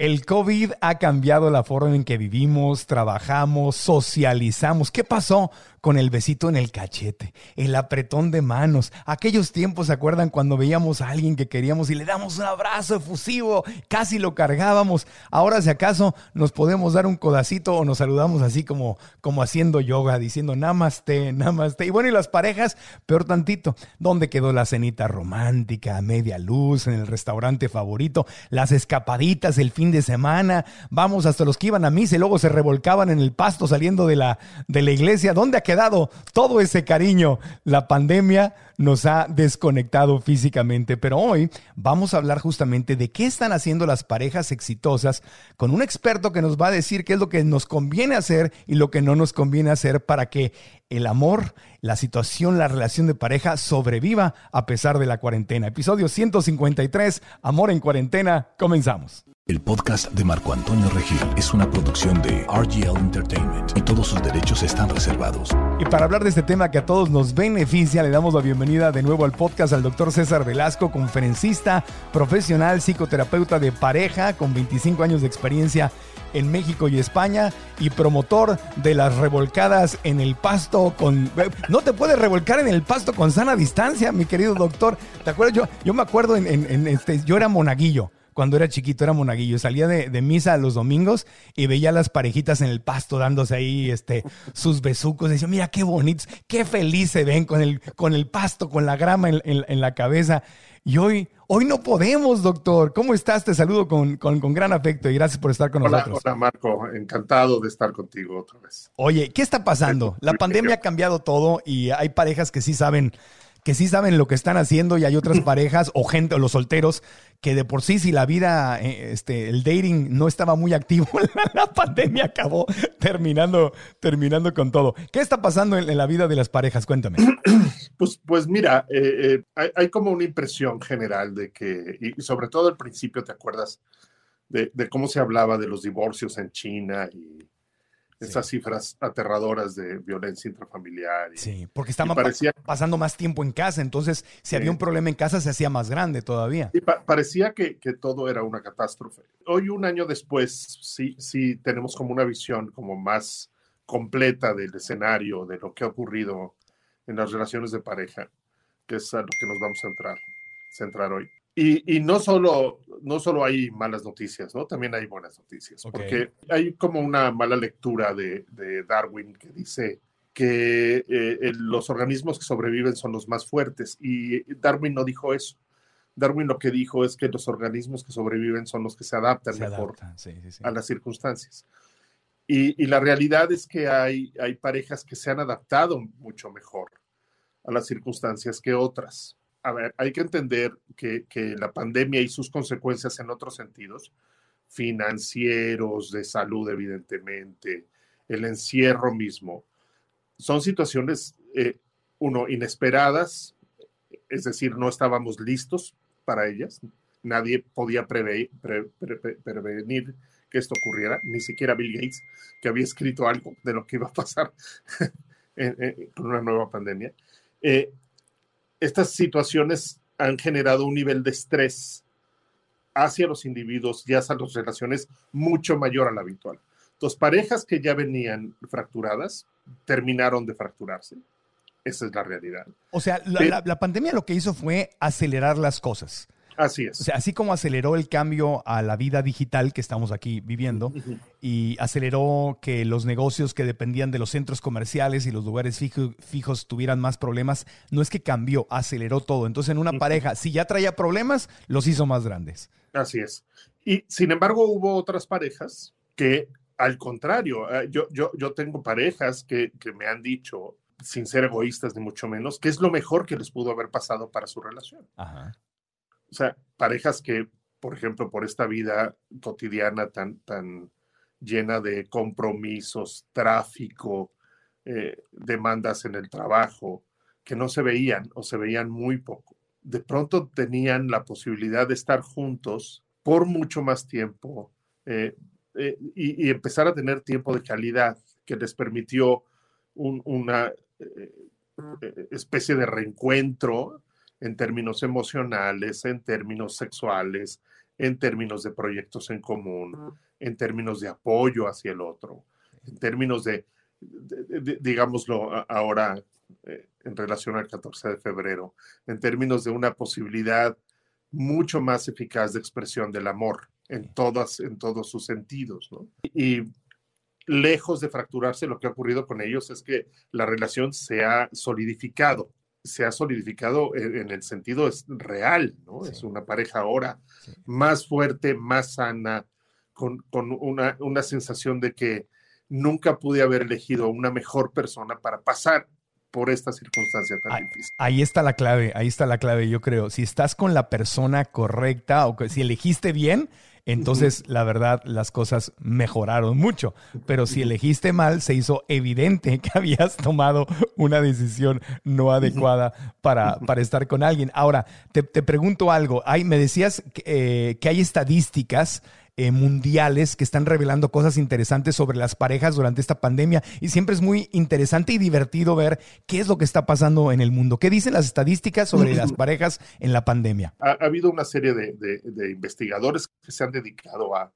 El COVID ha cambiado la forma en que vivimos, trabajamos, socializamos. ¿Qué pasó con el besito en el cachete, el apretón de manos? Aquellos tiempos, ¿se acuerdan cuando veíamos a alguien que queríamos y le damos un abrazo efusivo, casi lo cargábamos? Ahora, si acaso, nos podemos dar un codacito o nos saludamos así como, como haciendo yoga, diciendo namaste, namaste. Y bueno, y las parejas, peor tantito. ¿Dónde quedó la cenita romántica, a media luz, en el restaurante favorito, las escapaditas, el fin de semana, vamos hasta los que iban a misa y luego se revolcaban en el pasto saliendo de la, de la iglesia. ¿Dónde ha quedado todo ese cariño? La pandemia nos ha desconectado físicamente, pero hoy vamos a hablar justamente de qué están haciendo las parejas exitosas con un experto que nos va a decir qué es lo que nos conviene hacer y lo que no nos conviene hacer para que el amor, la situación, la relación de pareja sobreviva a pesar de la cuarentena. Episodio 153, Amor en cuarentena, comenzamos. El podcast de Marco Antonio Regil es una producción de RGL Entertainment y todos sus derechos están reservados. Y para hablar de este tema que a todos nos beneficia, le damos la bienvenida de nuevo al podcast al doctor César Velasco, conferencista, profesional, psicoterapeuta de pareja con 25 años de experiencia en México y España y promotor de las revolcadas en el pasto con... No te puedes revolcar en el pasto con sana distancia, mi querido doctor. ¿Te acuerdas? Yo, yo me acuerdo en, en este, yo era monaguillo cuando era chiquito, era monaguillo. Salía de, misa los domingos y veía a las parejitas en el pasto dándose ahí este, sus besucos. Decía, mira qué bonitos, qué feliz se ven con el, con el pasto, con la grama en, la cabeza. Y hoy, hoy no podemos, doctor. ¿Cómo estás? Te saludo con, gran afecto y gracias por estar con nosotros. Hola, Marco. Encantado de estar contigo otra vez. Oye, ¿qué está pasando? La pandemia ha cambiado todo y hay parejas que sí saben que sí saben lo que están haciendo y hay otras parejas o gente o los solteros que de por sí si la vida eh, este el dating no estaba muy activo la, pandemia acabó terminando terminando con todo. Qué está pasando en, la vida de las parejas cuéntame. Pues pues mira eh, eh, hay, como una impresión general de que y sobre todo al principio te acuerdas de, de cómo se hablaba de los divorcios en China y esas cifras aterradoras de violencia intrafamiliar. sí, porque estaban pasando más tiempo en casa, entonces si había un problema en casa se hacía más grande todavía. Y parecía que, que, todo era una catástrofe. Hoy, un año después, sí, sí tenemos como una visión como más completa del escenario, de lo que ha ocurrido en las relaciones de pareja, que es a lo que nos vamos a centrar, centrar hoy. Y, y, no, solo, no solo hay malas noticias, ¿no? También hay buenas noticias, porque hay como una mala lectura de, de Darwin que dice que eh, los organismos que sobreviven son los más fuertes, y Darwin no dijo eso. Darwin lo que dijo es que los organismos que sobreviven son los que se adaptan mejor a las circunstancias. Y, y, la realidad es que hay, hay parejas que se han adaptado mucho mejor a las circunstancias que otras a ver, hay que entender que, la pandemia y sus consecuencias en otros sentidos, financieros, de salud, evidentemente, el encierro mismo, son situaciones, eh, uno, inesperadas, es decir, no estábamos listos para ellas, nadie podía prevenir que esto ocurriera, ni siquiera Bill Gates, que había escrito algo de lo que iba a pasar con una nueva pandemia. Eh, estas situaciones han generado un nivel de estrés hacia los individuos y hacia las relaciones mucho mayor al habitual. Entonces, parejas que ya venían fracturadas terminaron de fracturarse. Esa es la realidad. O sea, la, pandemia lo que hizo fue acelerar las cosas. Así es. O sea, así como aceleró el cambio a la vida digital que estamos aquí viviendo y aceleró que los negocios que dependían de los centros comerciales y los lugares fijos tuvieran más problemas, no es que cambió, aceleró todo. Entonces, en una pareja, si ya traía problemas, los hizo más grandes. Así es. Y sin embargo, hubo otras parejas que, al contrario, eh, yo, yo, yo tengo parejas que, que me han dicho, sin ser egoístas ni mucho menos, que es lo mejor que les pudo haber pasado para su relación. Ajá. O sea, parejas que, por ejemplo, por esta vida cotidiana tan, tan llena de compromisos, tráfico, eh, demandas en el trabajo, que no se veían o se veían muy poco. De pronto tenían la posibilidad de estar juntos por mucho más tiempo eh, eh, y, empezar a tener tiempo de calidad que les permitió una especie de reencuentro en términos emocionales, en términos sexuales, en términos de proyectos en común, en términos de apoyo hacia el otro, en términos de, digámoslo ahora eh, en relación al 14 de febrero, en términos de una posibilidad mucho más eficaz de expresión del amor en, todas, en todos sus sentidos. Y lejos de fracturarse, lo que ha ocurrido con ellos es que la relación se ha solidificado se ha solidificado en, el sentido es real, ¿no? Es una pareja ahora más fuerte, más sana, con, una, una, sensación de que nunca pude haber elegido una mejor persona para pasar por esta circunstancia tan ahí, difícil. Ahí está la clave, ahí está la clave, yo creo. Si estás con la persona correcta o que, si elegiste bien, entonces, la verdad, las cosas mejoraron mucho. Pero si elegiste mal, se hizo evidente que habías tomado una decisión no adecuada para, para estar con alguien. Ahora, te, pregunto algo. Hay, me decías que, eh, que hay estadísticas eh, mundiales que están revelando cosas interesantes sobre las parejas durante esta pandemia y siempre es muy interesante y divertido ver qué es lo que está pasando en el mundo. ¿Qué dicen las estadísticas sobre las parejas en la pandemia? Ha, habido una serie de, investigadores que se han dedicado a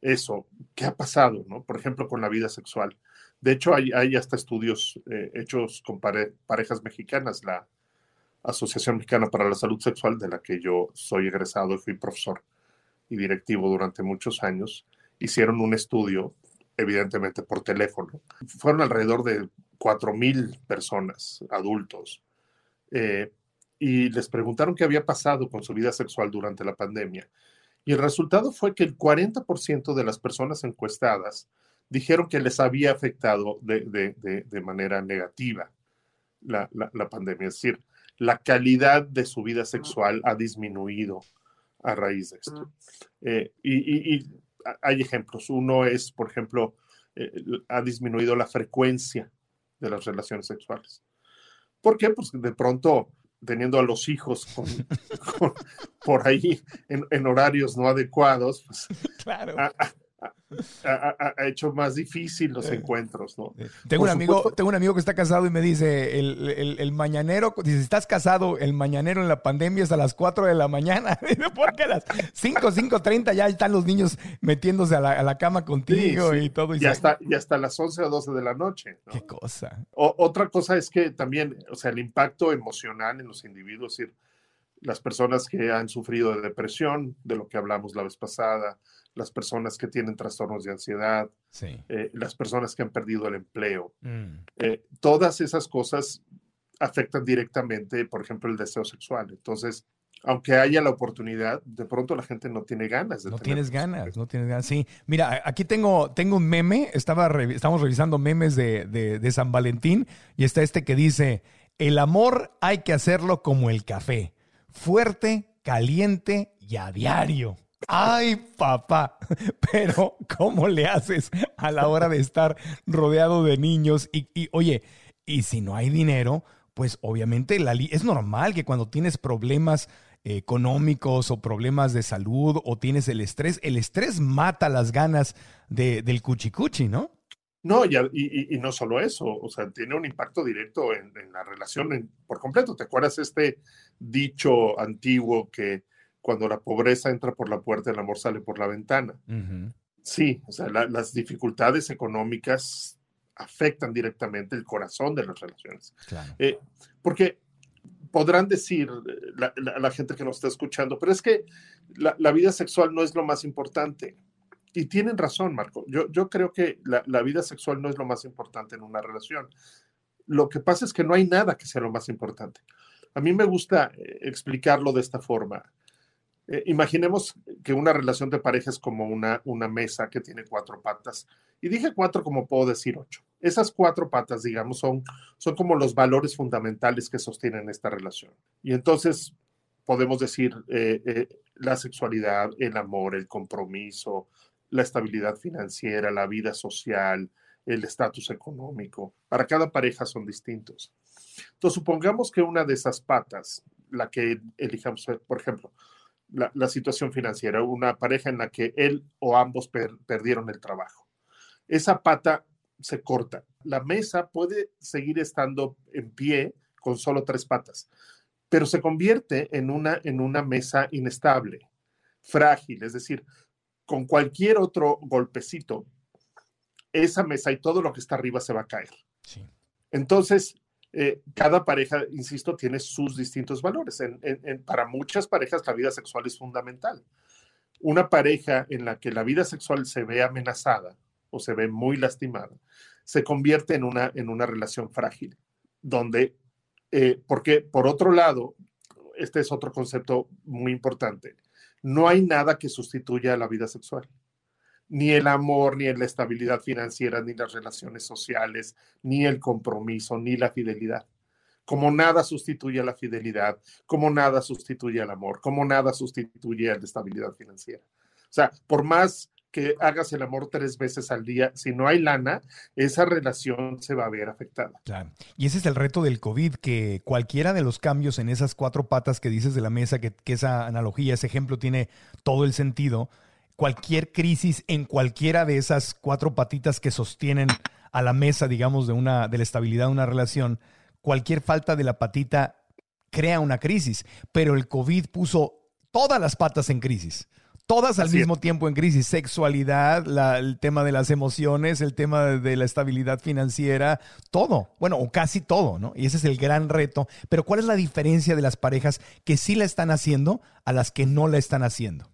eso, qué ha pasado, ¿no? Por ejemplo, con la vida sexual. De hecho, hay, hay hasta estudios eh, hechos con parejas mexicanas, la Asociación Mexicana para la Salud Sexual, de la que yo soy egresado y fui profesor y directivo durante muchos años, hicieron un estudio, evidentemente por teléfono. Fueron alrededor de 4.000 personas, adultos, eh, y les preguntaron qué había pasado con su vida sexual durante la pandemia. Y el resultado fue que el 40% de las personas encuestadas dijeron que les había afectado de, manera negativa la, la, pandemia. Es decir, la calidad de su vida sexual ha disminuido a raíz de esto. Eh, y, hay ejemplos. Uno es, por ejemplo, eh, ha disminuido la frecuencia de las relaciones sexuales. ¿Por qué? Pues de pronto teniendo a los hijos por ahí en, horarios no adecuados, pues claro ha, hecho más difícil los encuentros, ¿no? Tengo un, amigo, tengo un amigo que está casado y me dice, el, el, mañanero, dice, estás casado, el mañanero en la pandemia es a las 4 de la mañana. Porque a las 5, 5.30 ya están los niños metiéndose a la, cama contigo y todo. Y, hasta, y hasta las 11 o 12 de la noche. Qué cosa. otra cosa es que también, o sea, el impacto emocional en los individuos, es decir, las personas que han sufrido de depresión, de lo que hablamos la vez pasada, las personas que tienen trastornos de ansiedad, eh, las personas que han perdido el empleo. Mm. Eh, todas esas cosas afectan directamente, por ejemplo, el deseo sexual. Entonces, aunque haya la oportunidad, de pronto la gente no tiene ganas de No tienes ganas, no tienes ganas. Sí, mira, aquí tengo, tengo un meme, estaba estamos revisando memes de, de San Valentín y está este que dice, el amor hay que hacerlo como el café, fuerte, caliente y a diario. Ay, papá, pero ¿cómo le haces a la hora de estar rodeado de niños? Y, oye, y si no hay dinero, pues obviamente la es normal que cuando tienes problemas económicos o problemas de salud o tienes el estrés, el estrés mata las ganas de, del cuchicuchi, ¿no? No, y, y, no solo eso, o sea, tiene un impacto directo en, la relación por completo. ¿Te acuerdas este dicho antiguo que cuando la pobreza entra por la puerta, el amor sale por la ventana. Sí, o sea, las dificultades económicas afectan directamente el corazón de las relaciones. Eh, porque podrán decir la, la, gente que nos está escuchando, pero es que la, la, vida sexual no es lo más importante. Y tienen razón, Marco. Yo, yo creo que la, vida sexual no es lo más importante en una relación. Lo que pasa es que no hay nada que sea lo más importante. A mí me gusta eh, explicarlo de esta forma. Eh, imaginemos que una relación de pareja es como una, una mesa que tiene cuatro patas. Y dije cuatro como puedo decir ocho. Esas cuatro patas, digamos, son, son como los valores fundamentales que sostienen esta relación. Y entonces podemos decir eh, la sexualidad, el amor, el compromiso, la estabilidad financiera, la vida social, el estatus económico. Para cada pareja son distintos. Entonces, supongamos que una de esas patas, la que elijamos, por ejemplo, la, situación financiera, una pareja en la que él o ambos perdieron el trabajo. Esa pata se corta. La mesa puede seguir estando en pie con solo tres patas, pero se convierte en una, en una mesa inestable, frágil, es decir, con cualquier otro golpecito, esa mesa y todo lo que está arriba se va a caer. Entonces, eh, cada pareja, insisto, tiene sus distintos valores. para muchas parejas la vida sexual es fundamental. Una pareja en la que la vida sexual se ve amenazada o se ve muy lastimada, se convierte en una, en una relación frágil, donde, eh, porque por otro lado, este es otro concepto muy importante, no hay nada que sustituya a la vida sexual. Ni el amor, ni la estabilidad financiera, ni las relaciones sociales, ni el compromiso, ni la fidelidad. Como nada sustituye a la fidelidad, como nada sustituye al amor, como nada sustituye a la estabilidad financiera. O sea, por más que hagas el amor tres veces al día, si no hay lana, esa relación se va a ver afectada. Y ese es el reto del COVID, que cualquiera de los cambios en esas cuatro patas que dices de la mesa, que, esa analogía, ese ejemplo tiene todo el sentido, cualquier crisis en cualquiera de esas cuatro patitas que sostienen a la mesa, digamos, de, una, de la estabilidad de una relación, cualquier falta de la patita crea una crisis, pero el COVID puso todas las patas en crisis todas al mismo tiempo en crisis. Sexualidad, el tema de las emociones, el tema de, la estabilidad financiera, todo. Bueno, o casi todo, ¿no? Y ese es el gran reto. Pero ¿cuál es la diferencia de las parejas que sí la están haciendo a las que no la están haciendo?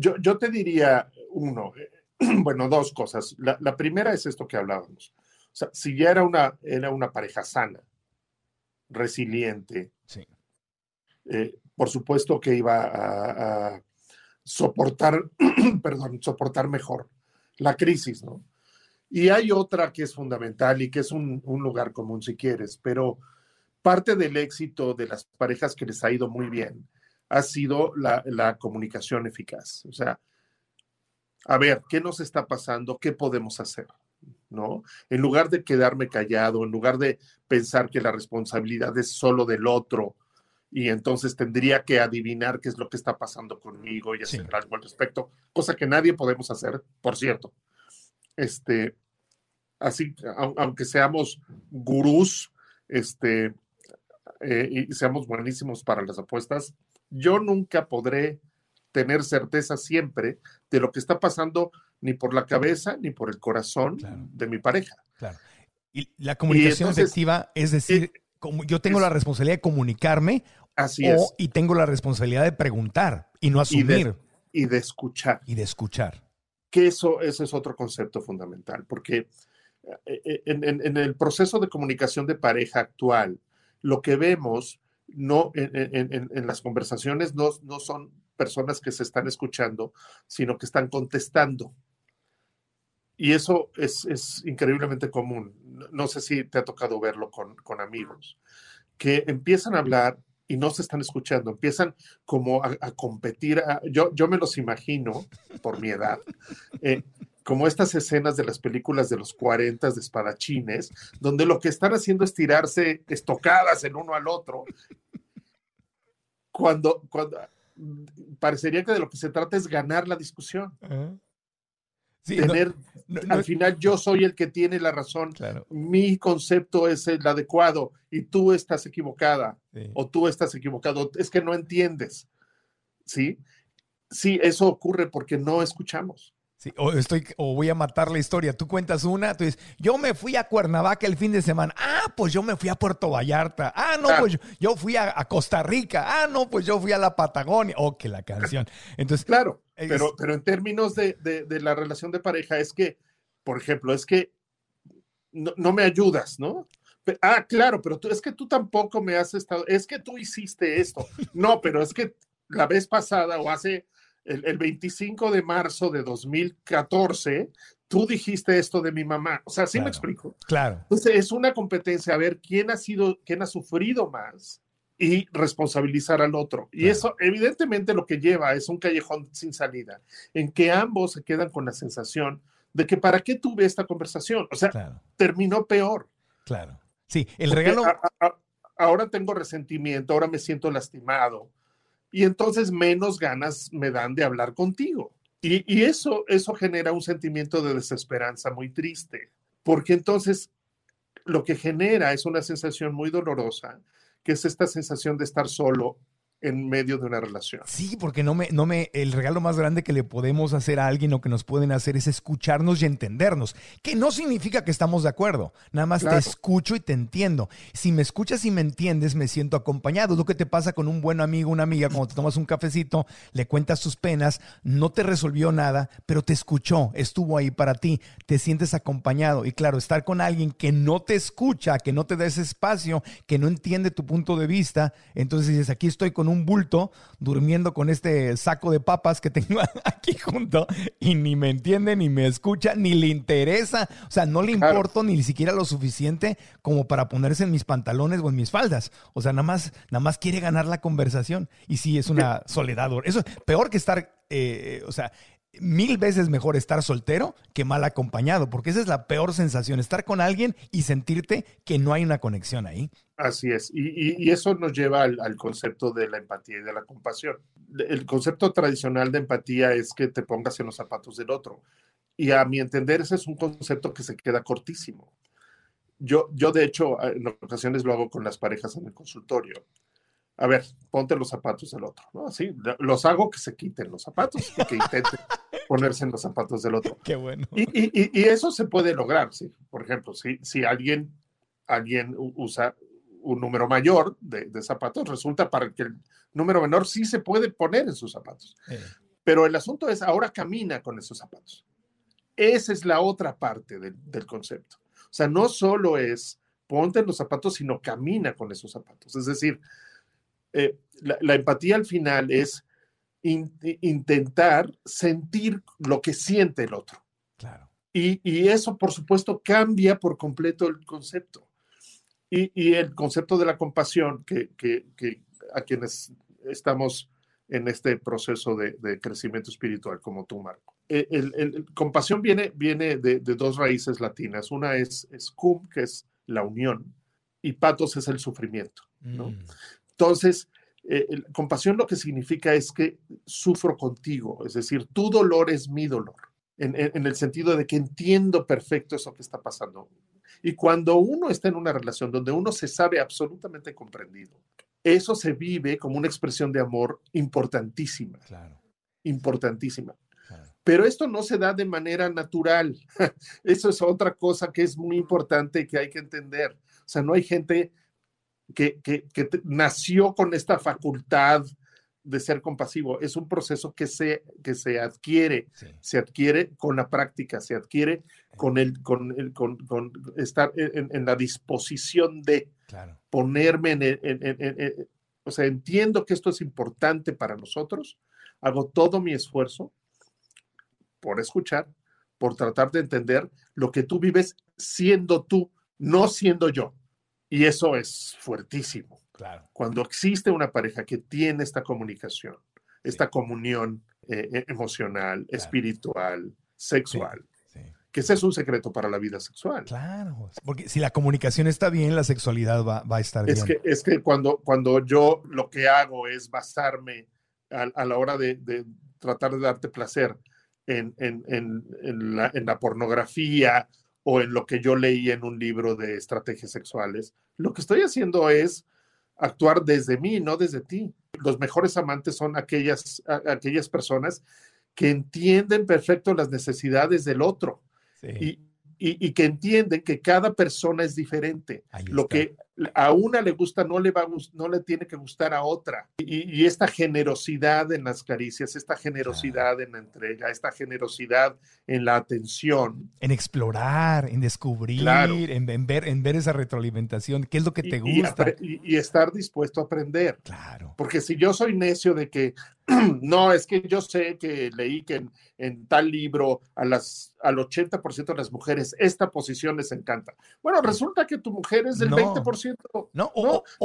Yo, yo te diría uno, eh, bueno, dos cosas. La, primera es esto que hablábamos. O sea, si ya era una, era una pareja sana, resiliente, sí. Eh, por supuesto que iba a soportar, perdón, soportar mejor la crisis, ¿no? Y hay otra que es fundamental y que es un, lugar común si quieres, pero parte del éxito de las parejas que les ha ido muy bien ha sido la, la comunicación eficaz. O sea, a ver, ¿qué nos está pasando? ¿Qué podemos hacer? ¿No? En lugar de quedarme callado, en lugar de pensar que la responsabilidad es solo del otro, y entonces tendría que adivinar qué es lo que está pasando conmigo y hacer algo al respecto, cosa que nadie podemos hacer, por cierto. Este, así, aunque seamos gurús, este, eh, y seamos buenísimos para las apuestas, yo nunca podré tener certeza siempre de lo que está pasando ni por la cabeza ni por el corazón de mi pareja. Claro. Y la comunicación efectiva es decir, como yo tengo la responsabilidad de comunicarme así es. y tengo la responsabilidad de preguntar y no asumir. Y de, escuchar. Y de escuchar. Que eso, ese es otro concepto fundamental, porque eh, eh, en, el proceso de comunicación de pareja actual, lo que vemos no, en, las conversaciones no, no son personas que se están escuchando, sino que están contestando. Y eso es, increíblemente común. No sé si te ha tocado verlo con, amigos, que empiezan a hablar y no se están escuchando, empiezan como a, competir. yo, yo me los imagino, por mi edad, eh, como estas escenas de las películas de los 40 de espadachines, donde lo que están haciendo es tirarse estocadas el uno al otro. Cuando, cuando parecería que de lo que se trata es ganar la discusión tener, al final yo soy el que tiene la razón, mi concepto es el adecuado y tú estás equivocada o tú estás equivocado, es que no entiendes, ¿sí? Sí, eso ocurre porque no escuchamos. Sí, o, estoy, o voy a matar la historia. Tú cuentas una, tú dices, yo me fui a Cuernavaca el fin de semana. Ah, pues yo me fui a Puerto Vallarta. Ah, no, pues yo, yo fui a, a, Costa Rica. Ah, no, pues yo fui a la Patagonia. Oh, que la canción. Entonces, claro, es, pero, pero en términos de, de, de, la relación de pareja es que, por ejemplo, es que no, no me ayudas, ¿no? Ah, claro, pero tú, es que tú tampoco me has estado, es que tú hiciste esto. No, pero es que la vez pasada o hace el, el, 25 de marzo de 2014, tú dijiste esto de mi mamá. O sea, ¿sí claro, me explico? Claro. Entonces, es una competencia a ver quién ha sido, quién ha sufrido más y responsabilizar al otro. Y claro. eso, evidentemente, lo que lleva es un callejón sin salida, en que ambos se quedan con la sensación de que para qué tuve esta conversación. O sea, claro. terminó peor. Claro. Sí, el regalo. A, a, ahora tengo resentimiento, ahora me siento lastimado y entonces menos ganas me dan de hablar contigo. Y, y, eso, eso genera un sentimiento de desesperanza muy triste, porque entonces lo que genera es una sensación muy dolorosa, que es esta sensación de estar solo en medio de una relación. Sí, porque no me, no me, el regalo más grande que le podemos hacer a alguien o que nos pueden hacer es escucharnos y entendernos, que no significa que estamos de acuerdo, nada más claro. te escucho y te entiendo. Si me escuchas y me entiendes, me siento acompañado. Es lo que te pasa con un buen amigo, una amiga, cuando te tomas un cafecito, le cuentas tus penas, no te resolvió nada, pero te escuchó, estuvo ahí para ti, te sientes acompañado. Y claro, estar con alguien que no te escucha, que no te da ese espacio, que no entiende tu punto de vista, entonces dices, aquí estoy con un bulto durmiendo con este saco de papas que tengo aquí junto y ni me entiende, ni me escucha, ni le interesa. O sea, no le claro. importo ni siquiera lo suficiente como para ponerse en mis pantalones o en mis faldas. O sea, nada más, nada más quiere ganar la conversación. Y sí, es una soledad. Eso es peor que estar, eh, o sea, mil veces mejor estar soltero que mal acompañado, porque esa es la peor sensación, estar con alguien y sentirte que no hay una conexión ahí. Así es, y, eso nos lleva al, al, concepto de la empatía y de la compasión. El concepto tradicional de empatía es que te pongas en los zapatos del otro, y a mi entender ese es un concepto que se queda cortísimo. Yo, yo de hecho, en ocasiones lo hago con las parejas en el consultorio a ver, ponte los zapatos del otro, ¿no? Así, los hago que se quiten los zapatos y que intenten ponerse en los zapatos del otro. Qué bueno. Y, y, y, eso se puede lograr, ¿sí? Por ejemplo, si, si alguien, alguien usa un número mayor de, de, zapatos, resulta para que el número menor sí se puede poner en sus zapatos. Eh. Pero el asunto es, ahora camina con esos zapatos. Esa es la otra parte del, del concepto. O sea, no solo es ponte en los zapatos, sino camina con esos zapatos. Es decir, eh, la, la, empatía al final es in, intentar sentir lo que siente el otro. Claro. Y, y, eso, por supuesto, cambia por completo el concepto. Y, y el concepto de la compasión, que, que, que, a quienes estamos en este proceso de, de crecimiento espiritual, como tú, Marco. El, el, el compasión viene, viene de, de, dos raíces latinas. Una es, es cum, que es la unión, y patos es el sufrimiento. ¿no? Mm. Entonces, eh, compasión lo que significa es que sufro contigo, es decir, tu dolor es mi dolor, en, en, en, el sentido de que entiendo perfecto eso que está pasando. Y cuando uno está en una relación donde uno se sabe absolutamente comprendido, eso se vive como una expresión de amor importantísima. Claro. Importantísima. Claro. Pero esto no se da de manera natural. Eso es otra cosa que es muy importante y que hay que entender. O sea, no hay gente que, que, que nació con esta facultad de ser compasivo. Es un proceso que se, que se adquiere, sí. se adquiere con la práctica, se adquiere con, el, con, el, con, con estar en, en, la disposición de claro. ponerme en, en, o sea, entiendo que esto es importante para nosotros, hago todo mi esfuerzo por escuchar, por tratar de entender lo que tú vives siendo tú, no siendo yo. Y eso es fuertísimo. Claro. Cuando existe una pareja que tiene esta comunicación, sí. esta comunión eh, emocional, claro. espiritual, sexual, sí. que ese es un secreto para la vida sexual. Claro, porque si la comunicación está bien, la sexualidad va, va a estar es bien. Que, es que cuando, cuando yo lo que hago es basarme a, a la hora de, de, tratar de darte placer en, en, en, en la, la pornografía o en lo que yo leí en un libro de estrategias sexuales. Lo que estoy haciendo es actuar desde mí, no desde ti. Los mejores amantes son aquellas, aquellas personas que entienden perfecto las necesidades del otro. Y, y, que entienden que cada persona es diferente. Lo que a una le gusta no le va no le tiene que gustar a otra. Y, esta generosidad en las caricias, esta generosidad en la entrega, esta generosidad en la atención. En explorar, en descubrir, en, ver, en ver esa retroalimentación, qué es lo que te gusta. Y, estar dispuesto a aprender. Claro. Porque si yo soy necio de que, no, es que yo sé que leí que en, tal libro a las, al 80% de las mujeres esta posición les encanta. Bueno, resulta que tu mujer es del 20% no,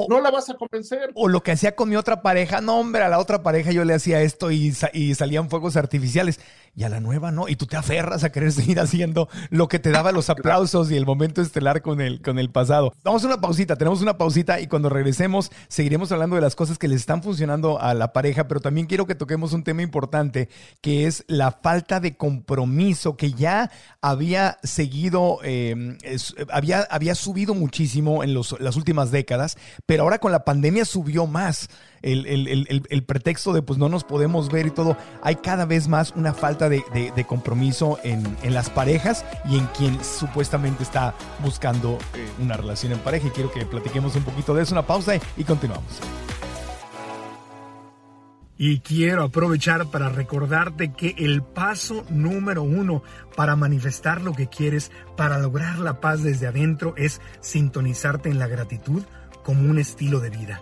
no, la vas a convencer. O lo que hacía con mi otra pareja, no, hombre, a la otra pareja yo le hacía esto y, y salían fuegos artificiales y a la nueva no. Y tú te aferras a querer seguir haciendo lo que te daba los aplausos y el momento estelar con el, con el pasado. Vamos a una pausita, tenemos una pausita y cuando regresemos seguiremos hablando de las cosas que les están funcionando a la pareja, pero también quiero que toquemos un tema importante que es la falta de compromiso que ya había seguido, em, había, había subido muchísimo en los, las últimas décadas, pero ahora con la pandemia subió más el, pretexto de pues no nos podemos ver y todo, hay cada vez más una falta de, compromiso en, las parejas y en quien supuestamente está buscando eh, una relación en pareja. Y quiero que platiquemos un poquito de eso, una pausa y continuamos. Y quiero aprovechar para recordarte que el paso número uno para manifestar lo que quieres, para lograr la paz desde adentro, es sintonizarte en la gratitud como un estilo de vida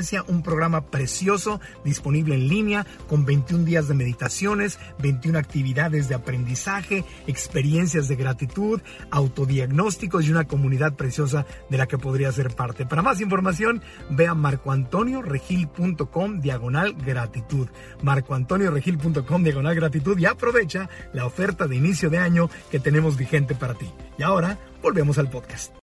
un programa precioso disponible en línea con 21 días de meditaciones, 21 actividades de aprendizaje, experiencias de gratitud, autodiagnósticos y una comunidad preciosa de la que podría ser parte. Para más información, ve a marcoantonioregil.com diagonal gratitud. marcoantonioregil.com diagonal gratitud y aprovecha la oferta de inicio de año que tenemos vigente para ti. Y ahora, volvemos al podcast.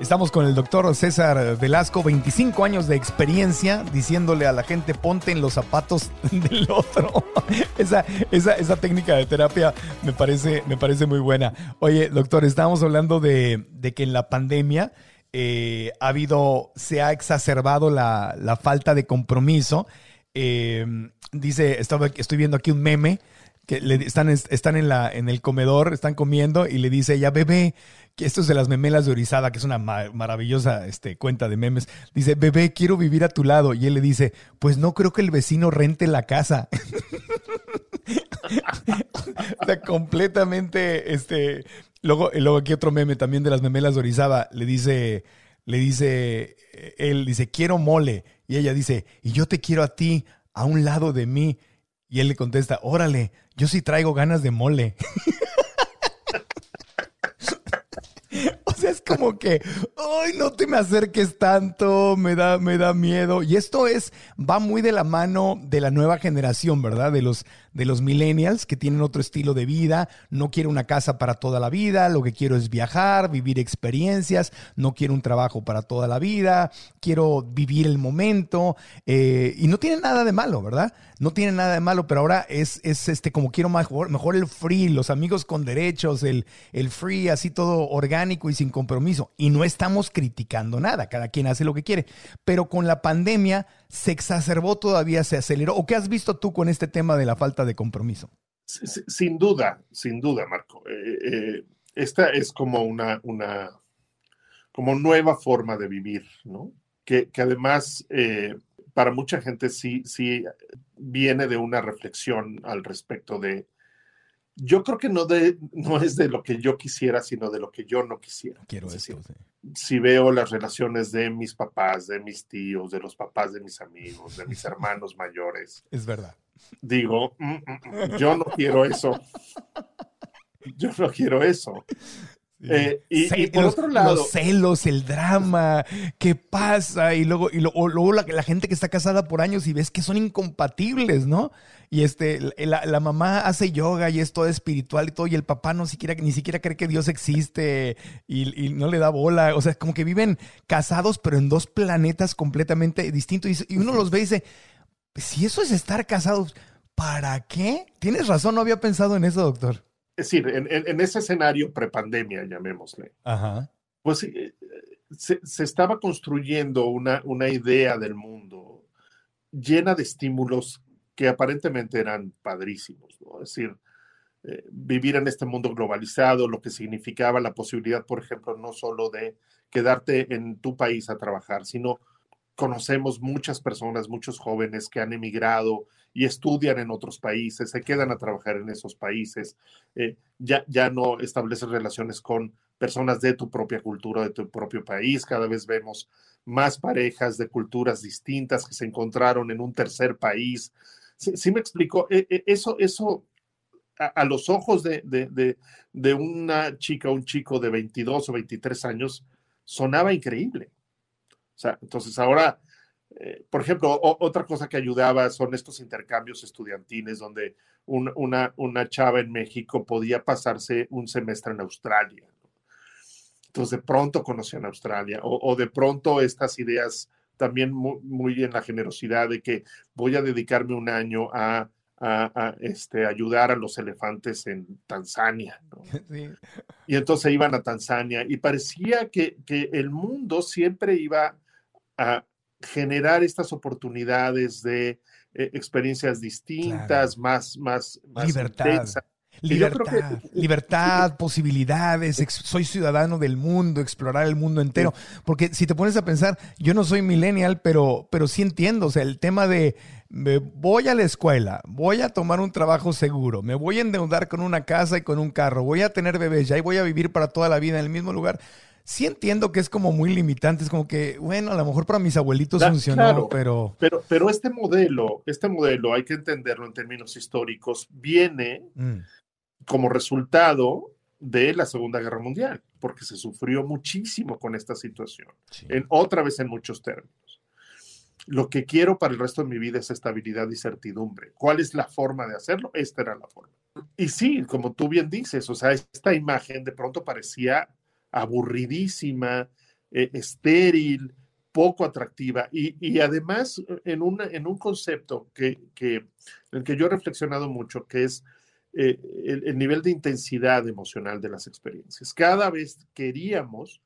Estamos con el doctor César Velasco, 25 años de experiencia, diciéndole a la gente ponte en los zapatos del otro. esa, esa, técnica de terapia me parece, me parece muy buena. Oye, doctor, estábamos hablando de, que en la pandemia eh, ha habido, se ha exacerbado la, falta de compromiso. Eh, dice, estaba, estoy viendo aquí un meme que le, están, están en, la, en el comedor, están comiendo y le dice ella, bebé, esto es de las memelas de Orizada, que es una maravillosa este, cuenta de memes. Dice, bebé, quiero vivir a tu lado. Y él le dice, pues no creo que el vecino rente la casa. o sea, completamente, este... Luego, luego aquí otro meme también de las memelas de Orizaba. Le dice, le dice, él dice, quiero mole. Y ella dice, y yo te quiero a ti, a un lado de mí. Y él le contesta, órale, yo sí traigo ganas de mole. O sea, es como que, ay, no te me acerques tanto, me da, me da miedo. Y esto es, va muy de la mano de la nueva generación, ¿verdad? De los, de los millennials que tienen otro estilo de vida. No quiero una casa para toda la vida, lo que quiero es viajar, vivir experiencias. No quiero un trabajo para toda la vida, quiero vivir el momento. Eh, y no tiene nada de malo, ¿verdad? No tiene nada de malo, pero ahora es, es este, como quiero mejor, mejor el free, los amigos con derechos, el, el free, así todo orgánico y sin compromiso. Y no estamos criticando nada, cada quien hace lo que quiere. Pero con la pandemia se exacerbó todavía, se aceleró. ¿O qué has visto tú con este tema de la falta de compromiso? Sin duda, sin duda, Marco. Eh, eh, esta es como una, una como nueva forma de vivir, ¿no? Que, además eh, para mucha gente sí, sí viene de una reflexión al respecto de, yo creo que no, de, no es de lo que yo quisiera, sino de lo que yo no quisiera. Quiero decir, Si veo las relaciones de mis papás, de mis tíos, de los papás de mis amigos, de mis hermanos mayores. Es verdad. Digo, mm, mm, mm, yo no quiero eso. Yo no quiero eso. Eh, y, por otro lado. Los celos, el drama, qué pasa, y luego, y luego, la, gente que está casada por años y ves que son incompatibles, ¿no? Y este, la, mamá hace yoga y es todo espiritual y todo, y el papá no siquiera, ni siquiera cree que Dios existe y, no le da bola. O sea, como que viven casados, pero en dos planetas completamente distintos. Y, uno los ve y dice, si eso es estar casados, ¿para qué? Tienes razón, no había pensado en eso, doctor. Es decir, en, ese escenario prepandemia, llamémosle, pues eh, se, estaba construyendo una, una idea del mundo llena de estímulos que aparentemente eran padrísimos, ¿no? Es decir, eh, vivir en este mundo globalizado, lo que significaba la posibilidad, por ejemplo, no solo de quedarte en tu país a trabajar, sino conocemos muchas personas, muchos jóvenes que han emigrado y estudian en otros países, se quedan a trabajar en esos países, eh, ya, ya no establecen relaciones con personas de tu propia cultura, de tu propio país. Cada vez vemos más parejas de culturas distintas que se encontraron en un tercer país. Sí, me explico, e, e, eso, eso a, los ojos de, de, de, una chica un chico de 22 o 23 años sonaba increíble sea, entonces ahora, eh, por ejemplo, otra cosa que ayudaba son estos intercambios estudiantiles donde una, una chava en México podía pasarse un semestre en Australia. Entonces de pronto conocían Australia o, de pronto estas ideas también muy, en la generosidad de que voy a dedicarme un año a, este, ayudar a los elefantes en Tanzania. Y entonces iban a Tanzania y parecía que, que, el mundo siempre iba a generar estas oportunidades de eh, experiencias distintas, más, más, libertad. Libertad, libertad, posibilidades, soy ciudadano del mundo, explorar el mundo entero. Porque si te pones a pensar, yo no soy millennial, pero, pero sí entiendo, o sea, el tema de voy a la escuela, voy a tomar un trabajo seguro, me voy a endeudar con una casa y con un carro, voy a tener bebés, ya y voy a vivir para toda la vida en el mismo lugar sí entiendo que es como muy limitante, es como que, bueno, a lo mejor para mis abuelitos funcionó, pero... pero... Pero este modelo, este modelo, hay que entenderlo en términos históricos, viene mm. como resultado de la Segunda Guerra Mundial, porque se sufrió muchísimo con esta situación, en, otra vez en muchos términos. Lo que quiero para el resto de mi vida es estabilidad y certidumbre. ¿Cuál es la forma de hacerlo? Esta era la forma. Y sí, como tú bien dices, o sea, esta imagen de pronto parecía aburridísima, eh, estéril, poco atractiva y, además en, en un concepto que, que, en el que yo he reflexionado mucho, que es eh, el, nivel de intensidad emocional de las experiencias. Cada vez queríamos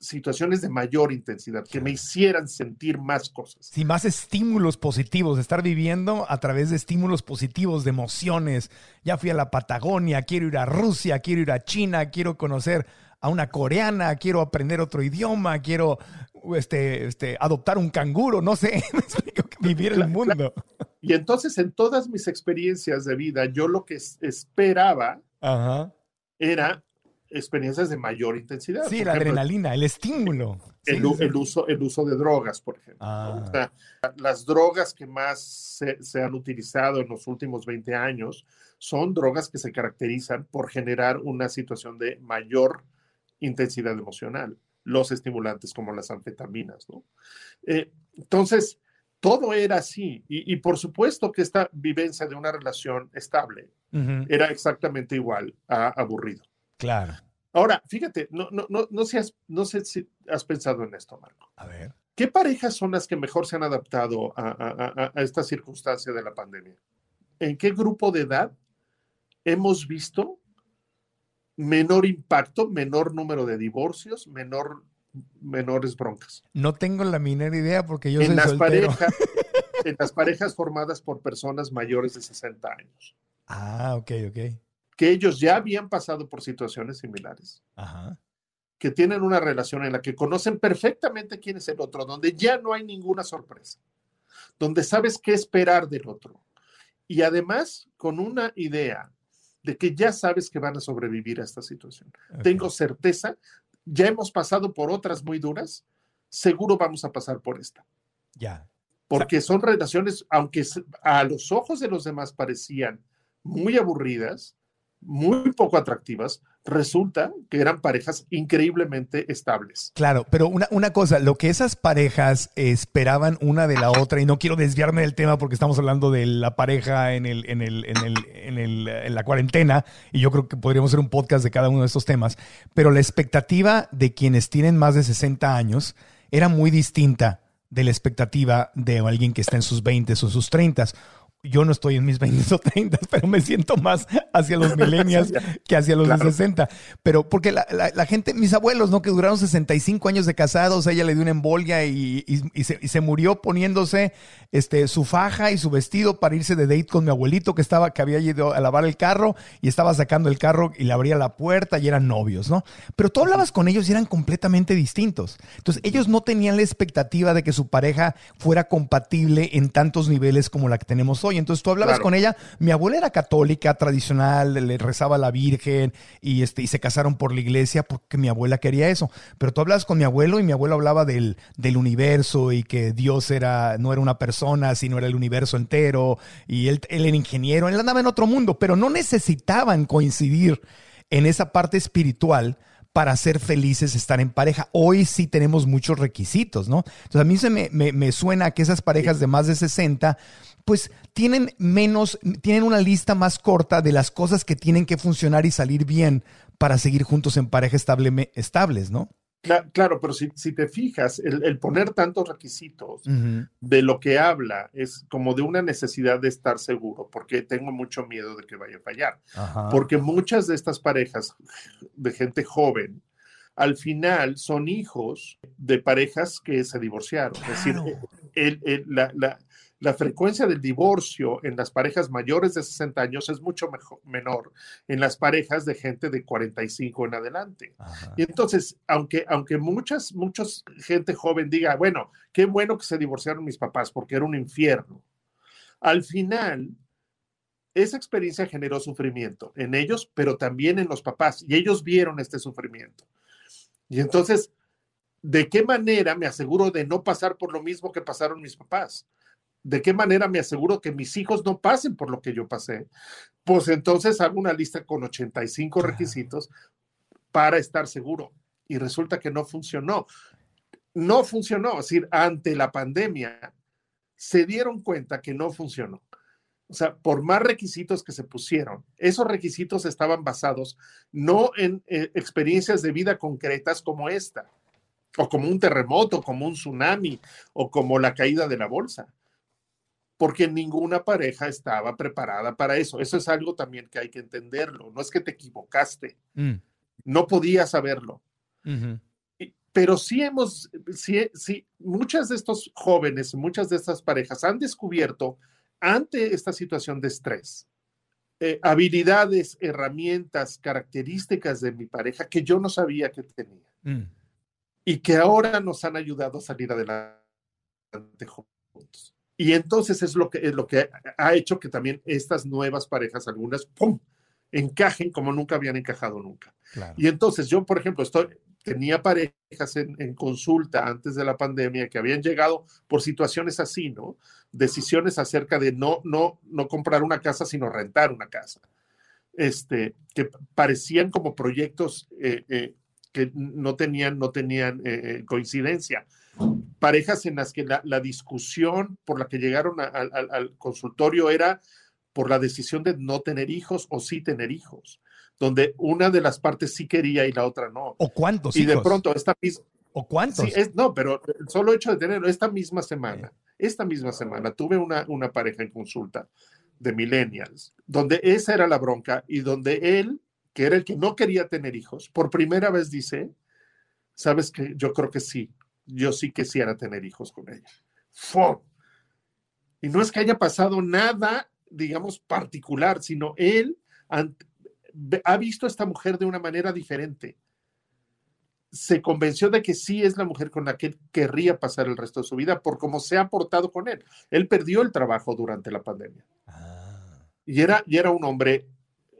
situaciones de mayor intensidad, que me hicieran sentir más cosas. Sí, más estímulos positivos, estar viviendo a través de estímulos positivos, de emociones. Ya fui a la Patagonia, quiero ir a Rusia, quiero ir a China, quiero conocer a una coreana, quiero aprender otro idioma, quiero este, este, adoptar un canguro, no sé, vivir el mundo. Y entonces en todas mis experiencias de vida, yo lo que esperaba era experiencias de mayor intensidad. Sí, la adrenalina, el estímulo. El, uso, el uso de drogas, por ejemplo. Ah. las drogas que más se, se, han utilizado en los últimos 20 años son drogas que se caracterizan por generar una situación de mayor intensidad emocional, los estimulantes como las anfetaminas, ¿no? Eh, entonces, todo era así. Y, por supuesto que esta vivencia de una relación estable era exactamente igual a aburrido. Claro. Ahora, fíjate, no, no, no, no, no sé si has pensado en esto, Marco. A ver. ¿Qué parejas son las que mejor se han adaptado a, a esta circunstancia de la pandemia? ¿En qué grupo de edad hemos visto menor impacto, menor número de divorcios, menor, menores broncas. No tengo la menor idea porque yo en soy las Parejas, en las parejas formadas por personas mayores de 60 años. Ah, ok, ok. Que ellos ya habían pasado por situaciones similares. Ajá. Que tienen una relación en la que conocen perfectamente quién es el otro, donde ya no hay ninguna sorpresa, donde sabes qué esperar del otro. Y además con una idea de que ya sabes que van a sobrevivir a esta situación. Tengo certeza, ya hemos pasado por otras muy duras, seguro vamos a pasar por esta. Ya. Porque son relaciones, aunque a los ojos de los demás parecían muy aburridas, muy poco atractivas, resulta que eran parejas increíblemente estables. Claro, pero una, una cosa, lo que esas parejas esperaban una de la otra, y no quiero desviarme del tema porque estamos hablando de la pareja en, el, en, el, en, el, en, el, en la cuarentena, y yo creo que podríamos hacer un podcast de cada uno de estos temas, pero la expectativa de quienes tienen más de 60 años era muy distinta de la expectativa de alguien que está en sus 20 o sus 30 yo no estoy en mis 20 o 30, pero me siento más hacia los millennials que hacia los de 60. Pero porque la, la, gente, mis abuelos, ¿no? Que duraron 65 años de casados, ella le dio una embolia y, y, se, y, se, murió poniéndose este, su faja y su vestido para irse de date con mi abuelito que estaba, que había ido a lavar el carro y estaba sacando el carro y le abría la puerta y eran novios, ¿no? Pero tú hablabas con ellos y eran completamente distintos. Entonces, ellos no tenían la expectativa de que su pareja fuera compatible en tantos niveles como la que tenemos hoy. Y entonces tú hablabas con ella. Mi abuela era católica, tradicional, le rezaba a la Virgen y, este, y se casaron por la iglesia porque mi abuela quería eso. Pero tú hablabas con mi abuelo y mi abuelo hablaba del, del universo y que Dios era, no era una persona, sino era el universo entero. Y él, él era ingeniero, él andaba en otro mundo, pero no necesitaban coincidir en esa parte espiritual para ser felices estar en pareja. Hoy sí tenemos muchos requisitos, ¿no? Entonces a mí se me, me, me suena que esas parejas de más de 60 pues tienen menos, tienen una lista más corta de las cosas que tienen que funcionar y salir bien para seguir juntos en pareja estable, estables, ¿no? Claro, pero si, te fijas, el, poner tantos requisitos de lo que habla es como de una necesidad de estar seguro, porque tengo mucho miedo de que vaya a fallar. Porque muchas de estas parejas de gente joven, al final son hijos de parejas que se divorciaron. Es decir, el, la, la frecuencia del divorcio en las parejas mayores de 60 años es mucho mejor, menor en las parejas de gente de 45 en adelante. Y entonces, aunque, aunque muchas, muchas gente joven diga, bueno, qué bueno que se divorciaron mis papás porque era un infierno, al final esa experiencia generó sufrimiento en ellos, pero también en los papás, y ellos vieron este sufrimiento. Y entonces, ¿de qué manera me aseguro de no pasar por lo mismo que pasaron mis papás? ¿De qué manera me aseguro que mis hijos no pasen por lo que yo pasé? Pues entonces hago una lista con 85 requisitos para estar seguro. Y resulta que no funcionó. No funcionó. Es decir, ante la pandemia se dieron cuenta que no funcionó. O sea, por más requisitos que se pusieron, esos requisitos estaban basados no en eh, experiencias de vida concretas como esta, o como un terremoto, como un tsunami, o como la caída de la bolsa porque ninguna pareja estaba preparada para eso. Eso es algo también que hay que entenderlo. No es que te equivocaste, mm. no podías saberlo. Pero sí hemos, sí, sí, muchas de estos jóvenes, muchas de estas parejas han descubierto ante esta situación de estrés eh, habilidades, herramientas, características de mi pareja que yo no sabía que tenía. Mm. Y que ahora nos han ayudado a salir adelante juntos. Y entonces es lo que, es lo que ha hecho que también estas nuevas parejas, algunas, ¡pum!, encajen como nunca habían encajado nunca. Y entonces yo, por ejemplo, estoy, tenía parejas en, consulta antes de la pandemia que habían llegado por situaciones así, ¿no? Decisiones acerca de no, no, no comprar una casa, sino rentar una casa. Este, que parecían como proyectos eh, eh, que no tenían, no tenían eh, coincidencia parejas en las que la, discusión por la que llegaron al consultorio era por la decisión de no tener hijos o sí tener hijos, donde una de las partes sí quería y la otra no. ¿O cuántos? Y de pronto esta misma... ¿O cuántos? Sí, es, no, pero el solo hecho de tenerlo, esta misma semana, esta misma semana tuve una, una pareja en consulta de millennials, donde esa era la bronca y donde él, que era el que no quería tener hijos, por primera vez dice, sabes que yo creo que sí, yo sí quisiera tener hijos con ella. Y no es que haya pasado nada, digamos, particular, sino él ha visto a esta mujer de una manera diferente. Se convenció de que sí es la mujer con la que él querría pasar el resto de su vida por cómo se ha portado con él. Él perdió el trabajo durante la pandemia. Ah. Y, era, y era un hombre,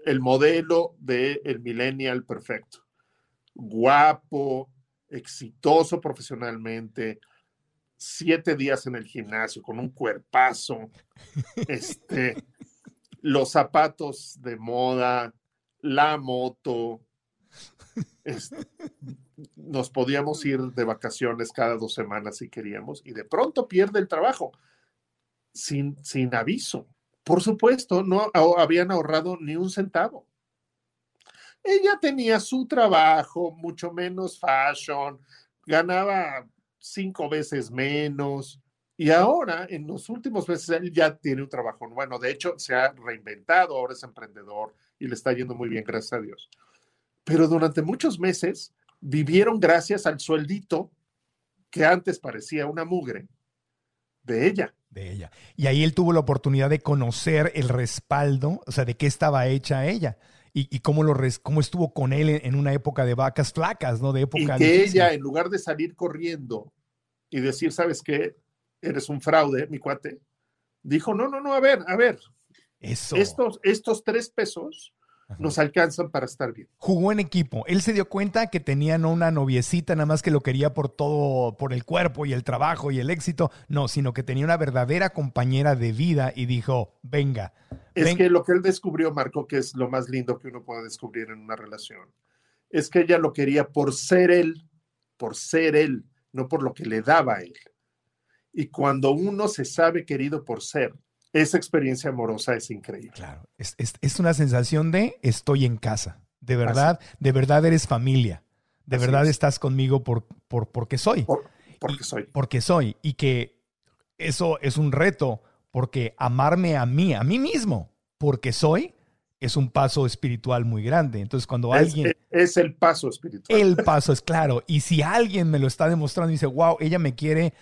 el modelo del el millennial perfecto. Guapo, exitoso profesionalmente, siete días en el gimnasio con un cuerpazo, este, los zapatos de moda, la moto, nos podíamos ir de vacaciones cada dos semanas si queríamos y de pronto pierde el trabajo sin, sin aviso. Por supuesto, no habían ahorrado ni un centavo. Ella tenía su trabajo, mucho menos fashion, ganaba cinco veces menos. Y ahora, en los últimos meses, él ya tiene un trabajo. Bueno, de hecho, se ha reinventado, ahora es emprendedor y le está yendo muy bien, gracias a Dios. Pero durante muchos meses vivieron gracias al sueldito que antes parecía una mugre de ella. De ella. Y ahí él tuvo la oportunidad de conocer el respaldo, o sea, de qué estaba hecha ella y, cómo, lo cómo estuvo con él en, una época de vacas flacas, ¿no? De época. Y que ella, en lugar de salir corriendo y decir, ¿sabes qué? Eres un fraude, mi cuate, dijo, no, no, no, a ver, a ver. Eso. Estos, estos tres pesos nos alcanzan para estar bien. Jugó en equipo. Él se dio cuenta que tenía no una noviecita nada más que lo quería por todo, por el cuerpo y el trabajo y el éxito, no, sino que tenía una verdadera compañera de vida y dijo, venga. Es que lo que él descubrió, Marco, que es lo más lindo que uno puede descubrir en una relación, es que ella lo quería por ser él, por ser él, no por lo que le daba a él. Y cuando uno se sabe querido por ser, esa experiencia amorosa es increíble. Claro, es, una sensación de estoy en casa, de verdad, de verdad eres familia, de verdad estás conmigo por, por, porque soy. porque soy. Porque soy. Y que eso es un reto, porque amarme a mí, a mí mismo, porque soy, es un paso espiritual muy grande. Entonces, cuando alguien... Es el paso espiritual. El paso es claro. Y si alguien me lo está demostrando y dice, wow, ella me quiere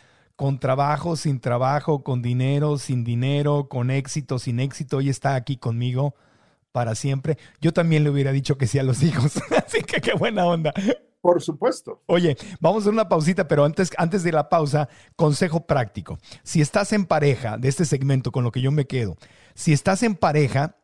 con trabajo, sin trabajo, con dinero, sin dinero, con éxito, sin éxito, y está aquí conmigo para siempre. Yo también le hubiera dicho que sí a los hijos, así que qué buena onda. Por supuesto. Oye, vamos a hacer una pausita, pero antes, antes de la pausa, consejo práctico. Si estás en pareja de este segmento con lo que yo me quedo, si estás en pareja,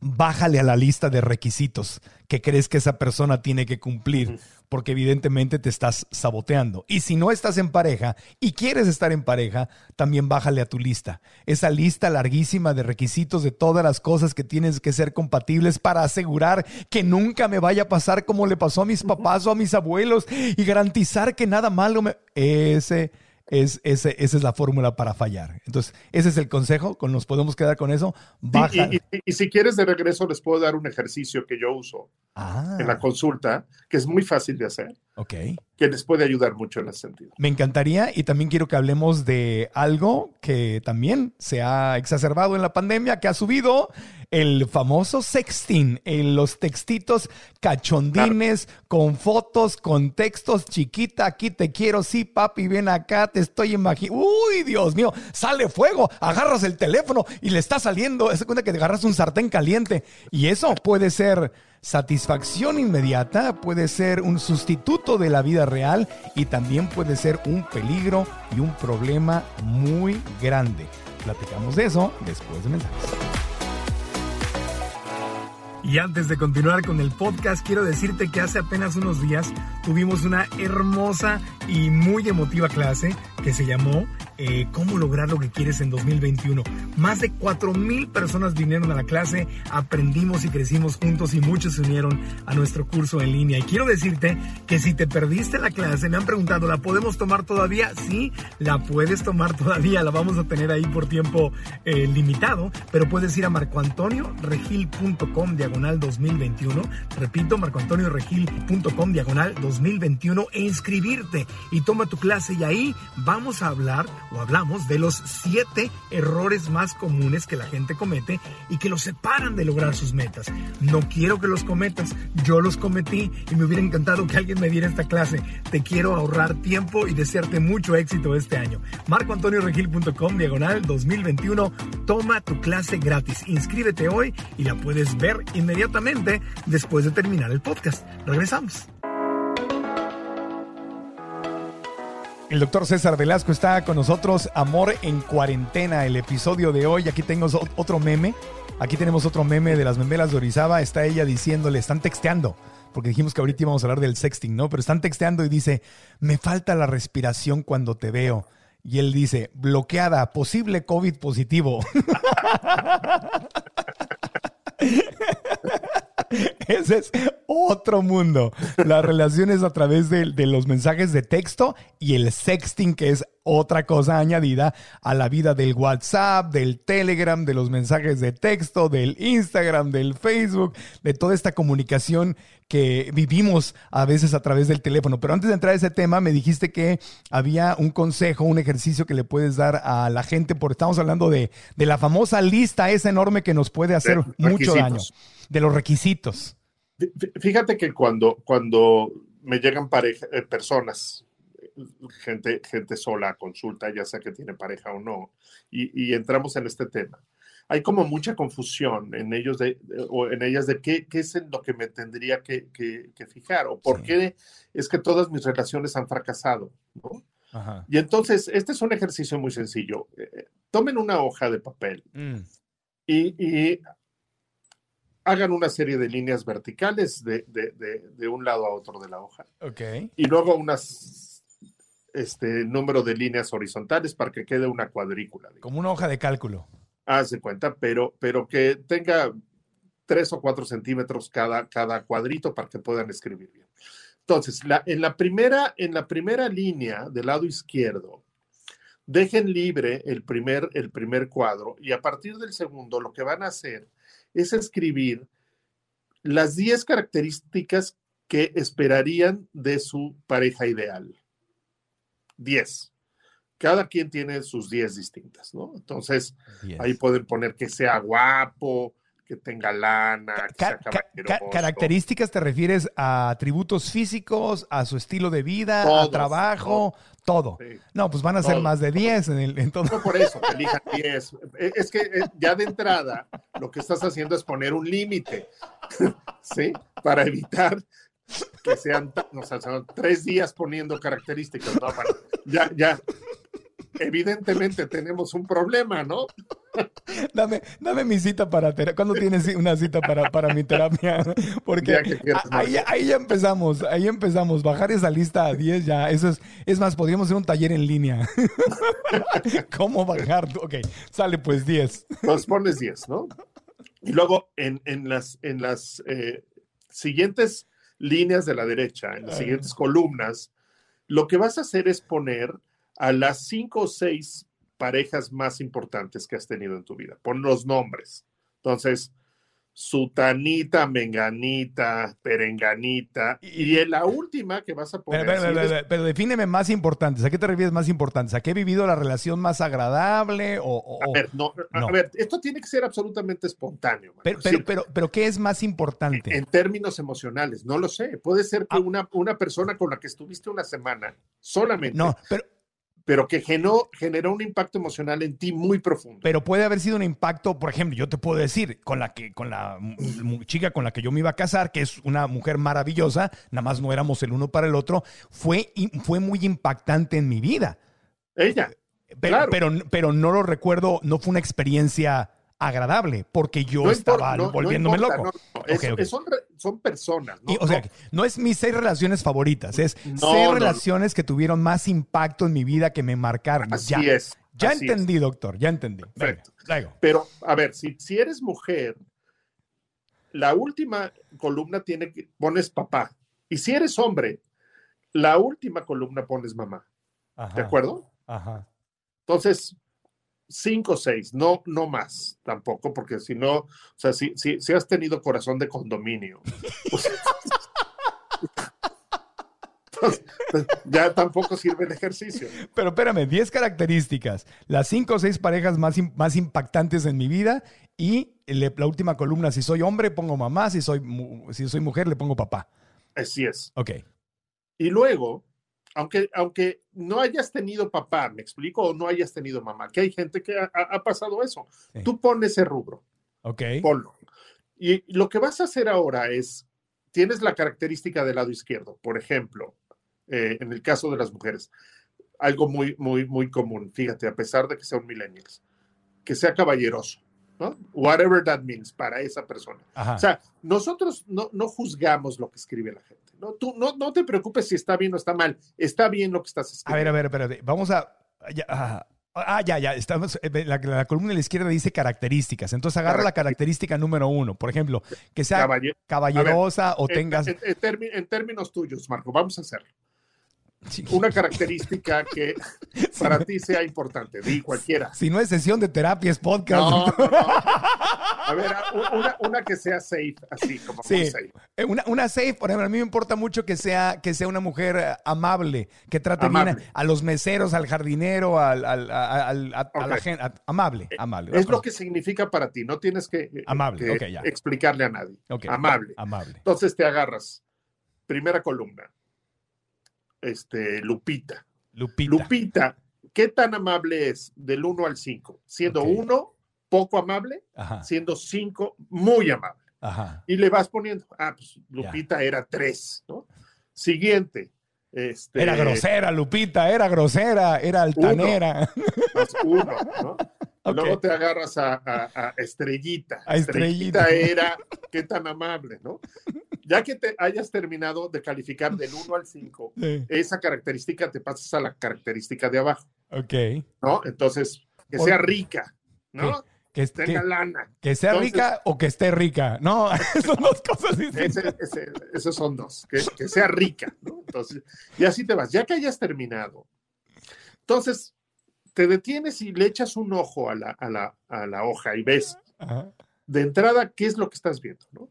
bájale a la lista de requisitos que crees que esa persona tiene que cumplir, porque evidentemente te estás saboteando. Y si no estás en pareja y quieres estar en pareja, también bájale a tu lista. Esa lista larguísima de requisitos de todas las cosas que tienes que ser compatibles para asegurar que nunca me vaya a pasar como le pasó a mis papás o a mis abuelos y garantizar que nada malo me... Ese es, ese, esa es la fórmula para fallar. Entonces, ese es el consejo, con, nos podemos quedar con eso. Baja. Y, si quieres de regreso, les puedo dar un ejercicio que yo uso ah. en la consulta, que es muy fácil de hacer. Ok. Que les puede ayudar mucho en ese sentido. Me encantaría y también quiero que hablemos de algo que también se ha exacerbado en la pandemia, que ha subido el famoso sexting, en los textitos cachondines con fotos, con textos, chiquita, aquí te quiero, sí, papi, ven acá, te estoy imaginando. Uy, Dios mío, sale fuego, agarras el teléfono y le está saliendo, se cuenta que te agarras un sartén caliente y eso puede ser satisfacción inmediata, puede ser un sustituto de la vida real y también puede ser un peligro y un problema muy grande. Platicamos de eso después de mensajes. Y antes de continuar con el podcast, quiero decirte que hace apenas unos días tuvimos una hermosa y muy emotiva clase que se llamó eh, cómo lograr lo que quieres en 2021. Más de 4.000 personas vinieron a la clase, aprendimos y crecimos juntos y muchos se unieron a nuestro curso en línea. Y quiero decirte que si te perdiste la clase, me han preguntado, ¿la podemos tomar todavía? Sí, la puedes tomar todavía, la vamos a tener ahí por tiempo eh, limitado, pero puedes ir a marcoantonioregil.com diagonal 2021. Repito, marcoantonioregil.com diagonal 2021 e inscribirte y toma tu clase y ahí vamos a hablar o hablamos de los siete errores más comunes que la gente comete y que los separan de lograr sus metas. No quiero que los cometas, yo los cometí y me hubiera encantado que alguien me diera esta clase. Te quiero ahorrar tiempo y desearte mucho éxito este año. MarcoAntonioRegil.com diagonal 2021. Toma tu clase gratis. Inscríbete hoy y la puedes ver inmediatamente después de terminar el podcast. Regresamos. El doctor César Velasco está con nosotros. Amor en cuarentena, el episodio de hoy. Aquí tengo otro meme. Aquí tenemos otro meme de las memelas de Orizaba. Está ella diciéndole, están texteando, porque dijimos que ahorita íbamos a hablar del sexting, ¿no? Pero están texteando y dice, me falta la respiración cuando te veo. Y él dice, bloqueada, posible COVID positivo. Ese es otro mundo. Las relaciones a través de, de, los mensajes de texto y el sexting, que es otra cosa añadida a la vida del WhatsApp, del Telegram, de los mensajes de texto, del Instagram, del Facebook, de toda esta comunicación que vivimos a veces a través del teléfono. Pero antes de entrar a ese tema, me dijiste que había un consejo, un ejercicio que le puedes dar a la gente, porque estamos hablando de, de la famosa lista esa enorme que nos puede hacer mucho daño, de los requisitos. Fíjate que cuando, cuando me llegan pareja, eh, personas, gente, gente sola a consulta, ya sea que tiene pareja o no, y, y entramos en este tema hay como mucha confusión en ellos de, o en ellas de qué, qué, es en lo que me tendría que, que, que fijar o por sí. qué es que todas mis relaciones han fracasado. ¿no? Ajá. Y entonces, este es un ejercicio muy sencillo. Eh, tomen una hoja de papel mm. y, y, hagan una serie de líneas verticales de, de, de, un lado a otro de la hoja. Okay. Y luego unas este número de líneas horizontales para que quede una cuadrícula. Digamos. Como una hoja de cálculo haz de cuenta, pero, pero que tenga tres o cuatro centímetros cada, cada cuadrito para que puedan escribir bien. Entonces, la, en, la primera, en la primera línea del lado izquierdo, dejen libre el primer, el primer cuadro y a partir del segundo lo que van a hacer es escribir las 10 características que esperarían de su pareja ideal. 10 cada quien tiene sus 10 distintas, ¿no? Entonces, yes. ahí pueden poner que sea guapo, que tenga lana, que ca ca ca características te refieres a atributos físicos, a su estilo de vida, Todos, a trabajo, todo. todo. Sí. No, pues van a ser más de 10 en, el, en todo. No por eso, que elijan 10. Es que eh, ya de entrada lo que estás haciendo es poner un límite, ¿sí? Para evitar que sean, o sea, son tres días poniendo características, ¿no? Para, ya, ya, evidentemente tenemos un problema, ¿no? Dame, dame mi cita para terapia. ¿Cuándo tienes una cita para, para mi terapia? Porque ahí, ahí, ya empezamos, ahí empezamos. Bajar esa lista a 10 ya, eso es, es más, podríamos hacer un taller en línea. ¿Cómo bajar? Ok, sale pues 10. Entonces pones 10, ¿no? Y luego en, en las, en las eh, siguientes líneas de la derecha, en las siguientes columnas, lo que vas a hacer es poner a las cinco o seis parejas más importantes que has tenido en tu vida. Pon los nombres. Entonces, Sutanita, Menganita, Perenganita. Y en la última que vas a poner. Pero, pero, pero, pero, defíneme más importantes. ¿A qué te refieres más importantes? ¿A qué he vivido la relación más agradable? O, o a, ver, no, no. a ver, esto tiene que ser absolutamente espontáneo. Pero, pero, ¿qué es más importante? En, en, términos emocionales, no lo sé. Puede ser que ah. una, una persona con la que estuviste una semana solamente. No, pero pero que generó, generó un impacto emocional en ti muy profundo. Pero puede haber sido un impacto, por ejemplo, yo te puedo decir, con la que, con la chica con la que yo me iba a casar, que es una mujer maravillosa, nada más no éramos el uno para el otro, fue, fue muy impactante en mi vida. Ella. Pero, claro. pero, pero no lo recuerdo, no fue una experiencia agradable porque yo no estaba importa, no, volviéndome no loco. Es, okay. Son, son, personas. Y, o sea, no es mis seis relaciones favoritas, es seis relaciones que tuvieron más impacto en mi vida que me marcaron. Así ya, es. Ya así entendí, es. doctor, ya entendí. Perfecto. Venga, Pero, a ver, si, si eres mujer, la última columna tiene que pones papá. Y si eres hombre, la última columna pones mamá. Ajá. ¿De acuerdo? Ajá. Entonces, cinco o seis, no, no más tampoco, porque si no, o sea, si, si, si has tenido corazón de condominio, pues, entonces, ya tampoco sirve el ejercicio. Pero espérame, 10 características, las cinco o seis parejas más, más impactantes en mi vida y la última columna, si soy hombre pongo mamá, si soy, si soy mujer le pongo papá. Así es. Ok. Y luego, aunque, aunque no hayas tenido papá, me explico, o no hayas tenido mamá, que hay gente que ha, ha pasado eso. Sí. Tú pones ese rubro. Ok. Ponlo. Y lo que vas a hacer ahora es, tienes la característica del lado izquierdo, por ejemplo, eh, en el caso de las mujeres, algo muy, muy, muy común, fíjate, a pesar de que sea un millennials, que sea caballeroso. ¿No? Whatever that means para esa persona. Ajá. O sea, nosotros no, no juzgamos lo que escribe la gente. No, tú no, no te preocupes si está bien o está mal. Está bien lo que estás escribiendo. A ver, a ver, espérate. Vamos a, a, Ah, ya, ya. Estamos, eh, la, la columna de la izquierda dice características. Entonces agarra la característica número uno. Por ejemplo, que sea Caballe- caballerosa o En- tengas. En, en términos tuyos, Marco, vamos a hacerlo. Una característica que para ti sea importante. Di cualquiera. Si no es sesión de terapia, es podcast. No, no, no. A ver, una, una que sea safe, así como muy Sí, safe. Eh, una, una safe, por ejemplo, a mí me importa mucho que sea, que sea una mujer eh, amable, que trate Amable. bien a, a los meseros, al jardinero, al, al- a, al- a- a la gente. amable, amable. Es lo que significa para ti, no tienes que, eh, Amable, que ok, ya. explicarle a nadie. Amable. Amable. Entonces te agarras. Primera columna. Este, Lupita. Lupita. Lupita, ¿qué tan amable es del 1 al 5? Siendo Ok. 1, poco amable, Ajá, siendo 5, muy amable. ajá. Y le vas poniendo, ah, pues Lupita era 3, ¿no? Siguiente. Este, Era grosera, Lupita, era grosera, era altanera. Más uno. Luego te agarras a, a- a Estrellita. A Estrellita. era, qué tan amable, ¿no? Ya que te hayas terminado de calificar del 1 al 5, Sí, esa característica te pasas a la característica de abajo, Ok. ¿no? Entonces, que sea rica, ¿no? Que, es- Tenga que- lana. que sea Entonces- rica o que esté rica. No, son dos cosas distintas. Ese- ese- esos son dos, que, que sea rica, ¿no? Entonces, y así te vas. Ya que hayas terminado, entonces te detienes y le echas un ojo a la, a la, a la hoja y ves Ajá. de entrada qué es lo que estás viendo, ¿no?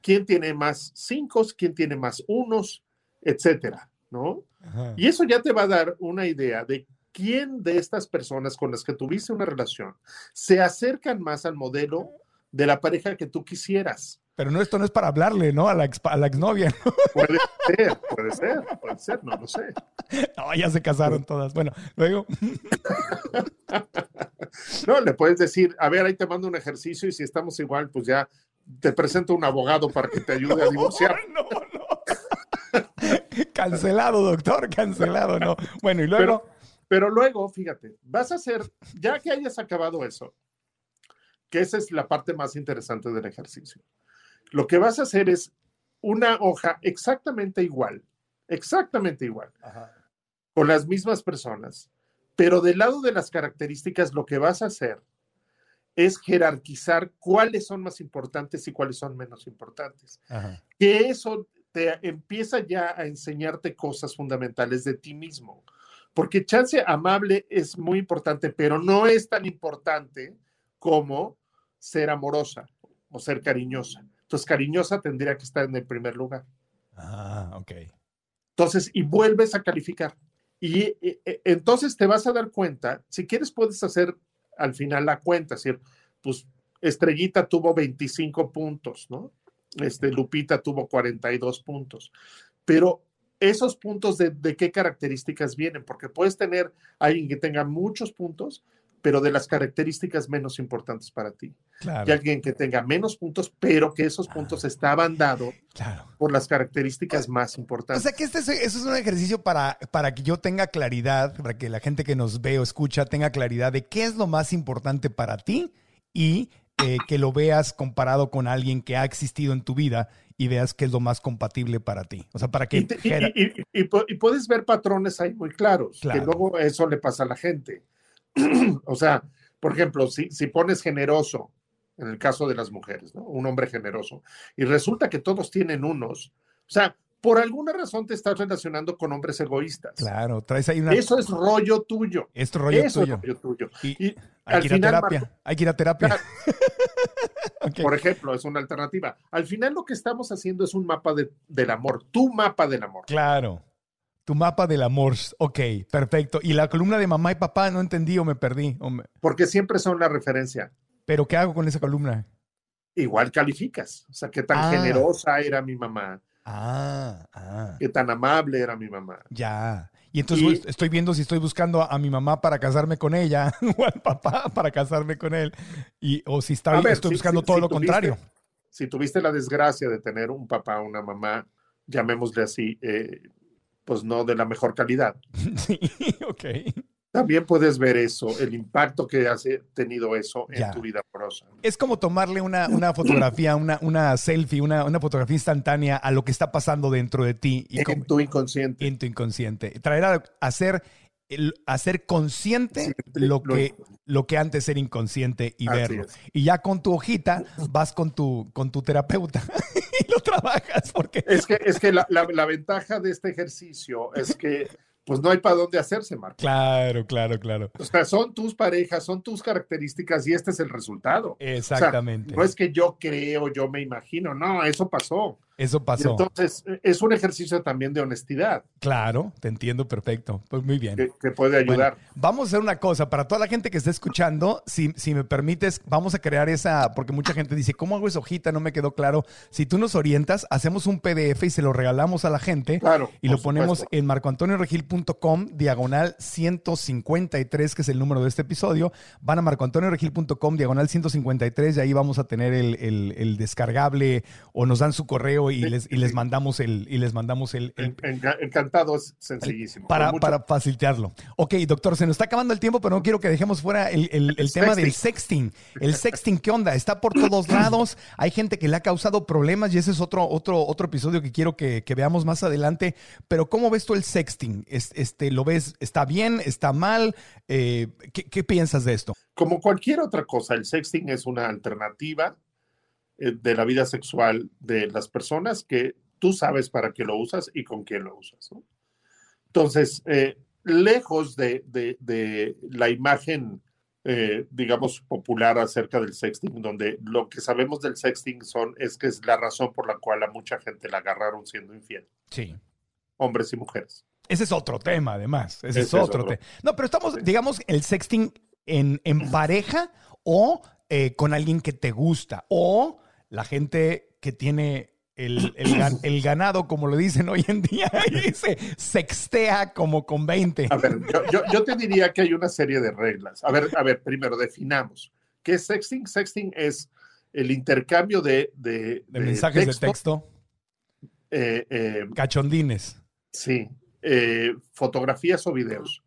¿Quién tiene más cinco, quién tiene más unos, etcétera, ¿no? Ajá. Y eso ya te va a dar una idea de quién de estas personas con las que tuviste una relación se acercan más al modelo de la pareja que tú quisieras. Pero no, esto no es para hablarle, ¿no? A la, ex- a la exnovia. Puede ser, puede ser, puede ser, no lo sé. No, ya se casaron todas. Bueno, luego. No, le puedes decir, a ver, ahí te mando un ejercicio y si estamos igual, pues ya te presento un abogado para que te ayude a divorciar. No, no. cancelado, doctor, cancelado, no. Bueno, y luego. Pero, pero luego, fíjate, vas a hacer, ya que hayas acabado eso, que esa es la parte más interesante del ejercicio, lo que vas a hacer es una hoja exactamente igual, exactamente igual, con las mismas personas, pero del lado de las características, lo que vas a hacer es jerarquizar cuáles son más importantes y cuáles son menos importantes. Ajá. Que eso te empieza ya a enseñarte cosas fundamentales de ti mismo. Porque chance amable es muy importante, pero no es tan importante como ser amorosa o ser cariñosa. Entonces, cariñosa tendría que estar en el primer lugar. Ah, ok. Entonces, y vuelves a calificar. Y eh, eh, entonces te vas a dar cuenta, si quieres puedes hacer al final la cuenta, es decir, pues Estrellita tuvo 25 puntos, ¿no? Este, Lupita tuvo 42 puntos. Pero esos puntos de, de qué características vienen, porque puedes tener alguien que tenga muchos puntos, pero de las características menos importantes para ti. Claro. Y alguien que tenga menos puntos, pero que esos puntos estaban dados Claro. por las características más O importantes. sea que este es, eso es un ejercicio para, para que yo tenga claridad, para que la gente que nos ve o escucha tenga claridad de qué es lo más importante para ti y eh, que lo veas comparado con alguien que ha existido en tu vida y veas qué es lo más compatible para ti. O sea, para que... Y, te- puedes ver patrones ahí muy claros, Claro. que luego eso le pasa a la gente. o sea, por ejemplo, si, si pones generoso, en el caso de las mujeres, ¿no? Un hombre generoso, y resulta que todos tienen unos, o sea, por alguna razón te estás relacionando con hombres egoístas. Claro, traes ahí una... Eso es rollo tuyo. Esto rollo eso tuyo. es rollo tuyo. Y Y hay al que ir a final, terapia. Marco- Hay que ir a terapia. Claro. Por ejemplo, es una alternativa. Al final lo que estamos haciendo es un mapa de- del amor, tu mapa del amor. Claro. Tu mapa del amor. Ok, perfecto. Y la columna de mamá y papá no entendí o me perdí. o me- Porque siempre son la referencia. Pero ¿qué hago con esa columna? igual calificas. O sea, qué tan Ah. generosa era mi mamá, Ah, ah. qué tan amable era mi mamá. Ya. Y entonces Y- estoy viendo si estoy buscando a, a mi mamá para casarme con ella o al papá para casarme con él. Y, o si está, ver, estoy si- buscando si- todo lo tuviste- contrario. Si tuviste la desgracia de tener un papá o una mamá, llamémosle así, eh, pues no de la mejor calidad. Sí, ok. También puedes ver eso, el impacto que ha tenido eso en Ya. tu vida amorosa. Es como tomarle una, una fotografía, una, una selfie, una, una fotografía instantánea a lo que está pasando dentro de ti y En como- tu inconsciente. en tu inconsciente. Traer a hacer el- hacer consciente lo que, lo que antes era inconsciente y Así verlo. es. Y ya con tu hojita vas con tu, con tu terapeuta y lo trabajas porque... Es que, es que la, la- la ventaja de este ejercicio es que pues no hay para dónde hacerse, Marco. Claro, claro, claro. O sea, son tus parejas, son tus características y este es el resultado. Exactamente. No es que yo creo, yo me imagino, no, eso pasó. Eso Y pasó. entonces, eh, es un ejercicio también de honestidad Claro, te entiendo perfecto. Pues muy bien. que, que puede ayudar. Bueno, vamos a hacer una cosa, para toda la gente que está escuchando, si, si me permites, vamos a crear esa, porque mucha gente dice, ¿cómo hago esa hojita? No me quedó claro. Si tú nos orientas, hacemos un PDF y se lo regalamos a la gente claro. y lo ponemos supuesto. en marcoantonioregil.com, diagonal 153, que es el número de este episodio. Van a marcoantonioregil.com, diagonal 153, y ahí vamos a tener el, el- el descargable o nos dan su correo y, les, y les mandamos el, y les mandamos el, el- En- enca- encantado, es sencillísimo. para, mucho- para facilitarlo. Ok, doctor, se nos está acabando el tiempo, pero no quiero que dejemos fuera el, el- tema del sexting. El sexting, ¿qué onda? Está por todos lados. Hay gente que le ha causado problemas y ese es otro, otro, otro episodio que quiero que, que veamos más adelante. Pero ¿cómo ves tú el sexting? Es- Este, ¿Lo ves? ¿Está bien? ¿Está mal? Eh, ¿qué, qué piensas de esto? Como cualquier otra cosa, el sexting es una alternativa de la vida sexual de las personas que tú sabes para qué lo usas y con quién lo usas. ¿no? Entonces, eh, lejos de, de- de la imagen, eh, digamos, popular acerca del sexting, donde lo que sabemos del sexting son, es que es la razón por la cual a mucha gente la agarraron siendo infiel, Sí. hombres y mujeres. Ese es otro tema, además. Ese, Ese es otro otro. tema. No, pero estamos, Sí. digamos, el sexting en, en pareja o eh, con alguien que te gusta o la gente que tiene el, el gan- el ganado, como lo dicen hoy en día, y se sextea como con 20. A ver, yo, yo- yo te diría que hay una serie de reglas. A ver, a ver, primero definamos. ¿Qué es sexting? Sexting es el intercambio de, de, De mensajes de texto, eh, eh, cachondines. sí, eh, fotografías o videos.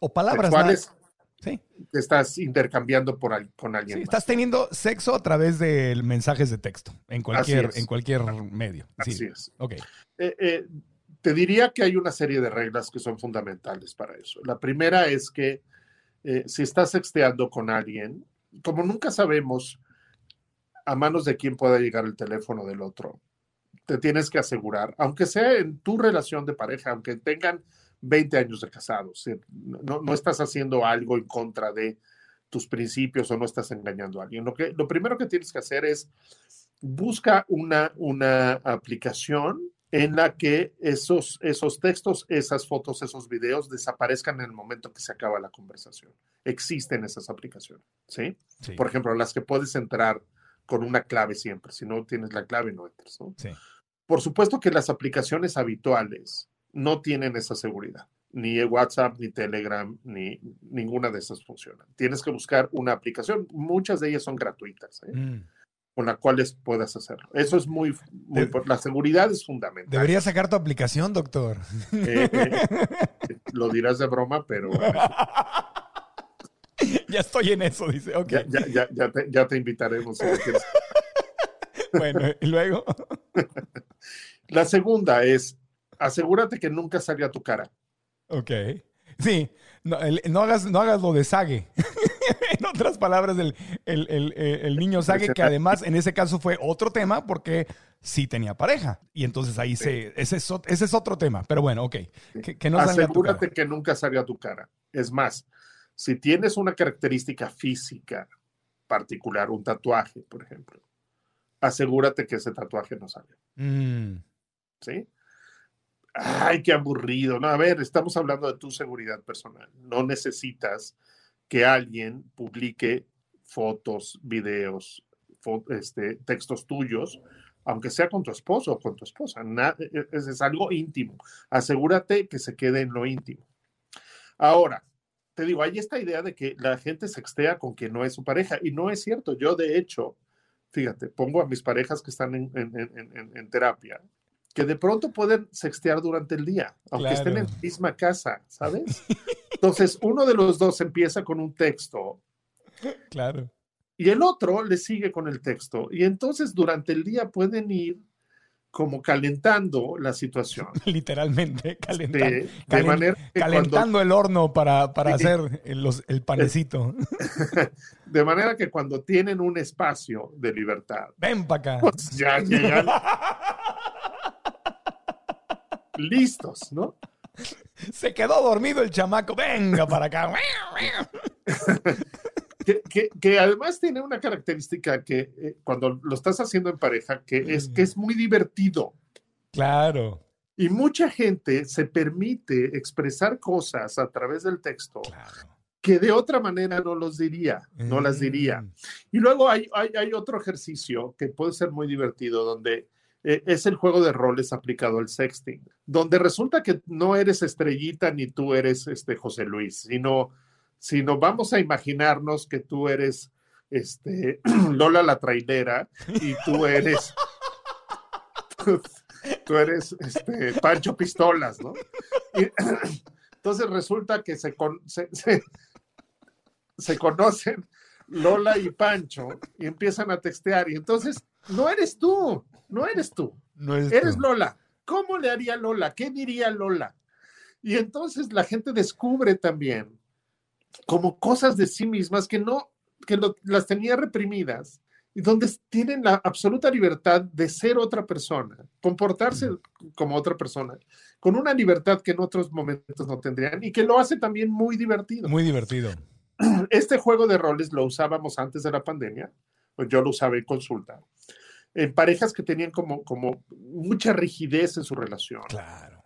O palabras. sexuales Sí, que estás intercambiando por, con alguien sí, más. estás teniendo sexo a través de mensajes de texto, en cualquier, es. en cualquier medio. Sí. Así es. Ok. Eh, eh, te diría que hay una serie de reglas que son fundamentales para eso. La primera es que eh, si estás sexteando con alguien, como nunca sabemos a manos de quién pueda llegar el teléfono del otro, te tienes que asegurar, aunque sea en tu relación de pareja, aunque tengan 20 años de casados, no, no estás haciendo algo en contra de tus principios o no estás engañando a alguien. Lo, que, lo primero que tienes que hacer es busca una, una aplicación en la que esos, esos textos, esas fotos, esos videos desaparezcan en el momento que se acaba la conversación. Existen esas aplicaciones, ¿sí? Sí. Por ejemplo, las que puedes entrar con una clave siempre. Si no tienes la clave, no entras, ¿no? Sí. Por supuesto que las aplicaciones habituales no tienen esa seguridad. Ni WhatsApp, ni Telegram, ni ninguna de esas funcionan. Tienes que buscar una aplicación. Muchas de ellas son gratuitas, ¿eh? Mm. con las cuales puedas hacerlo. Eso es muy, muy De- la seguridad es fundamental. Debería sacar tu aplicación, doctor. Eh, eh, lo dirás de broma, pero ya estoy en eso, dice. Ya, ya, ya, te, ya te invitaremos. si. Bueno, y luego. La segunda es asegúrate que nunca salga tu cara. Ok. Sí, no, el- no hagas, no hagas lo de Sage. en otras palabras, el, el- el- niño Sage, que además en ese caso fue otro tema porque sí tenía pareja. Y entonces ahí se. Ese es, ese es otro tema. Pero bueno, ok. Que, que no salga tu Asegúrate cara. que nunca salga tu cara. Es más, si tienes una característica física particular, un tatuaje, por ejemplo, asegúrate que ese tatuaje no salga. Mm, ¿sí? Ay, qué aburrido. No, a ver, estamos hablando de tu seguridad personal. No necesitas que alguien publique fotos, videos, fo- este, textos tuyos, aunque sea con tu esposo o con tu esposa. Na- es, es algo íntimo. Asegúrate que se quede en lo íntimo. Ahora, te digo, hay esta idea de que la gente sextea con quien no es su pareja, y no es cierto. Yo, de hecho, fíjate, pongo a mis parejas que están en- en- en- en terapia, que de pronto pueden sextear durante el día, aunque estén en la misma casa, ¿sabes? Entonces, uno de los dos empieza con un texto claro. y el otro le sigue con el texto. Y entonces durante el día pueden ir como calentando la situación. Literalmente, calenta- De- de calen- manera que calentando el horno para, para Sí. hacer el, los- el panecito. De manera que cuando tienen un espacio de libertad, Ven para acá. pues ya llegan listos, ¿no? Se quedó dormido el chamaco. Venga para acá. Que, que- que además tiene una característica que eh, cuando lo estás haciendo en pareja, que es que es muy divertido. Claro. Y mucha gente se permite expresar cosas a través del texto Claro. que de otra manera no los diría, no las diría. Mm. Y luego hay, hay, hay otro ejercicio que puede ser muy divertido, donde eh, es el juego de roles aplicado al sexting, donde resulta que no eres estrellita ni tú eres este José Luis, sino, sino vamos a imaginarnos que tú eres este, Lola la trailera y tú eres... Tú eres este, Pancho Pistolas, ¿no? Entonces resulta que se, con- se, se- se conocen Lola y Pancho y empiezan a textear. Y entonces, no eres tú, no eres tú, No es eres tú. Lola. ¿Cómo le haría Lola? ¿Qué diría Lola? Y entonces la gente descubre también como cosas de sí mismas que no, que lo- las tenía reprimidas y donde tienen la absoluta libertad de ser otra persona, comportarse como otra persona, con una libertad que en otros momentos no tendrían y que lo hace también muy divertido Muy divertido. este juego de roles lo usábamos antes de la pandemia, pues yo lo usaba en consulta, en parejas que tenían como, como mucha rigidez en su relación, Claro.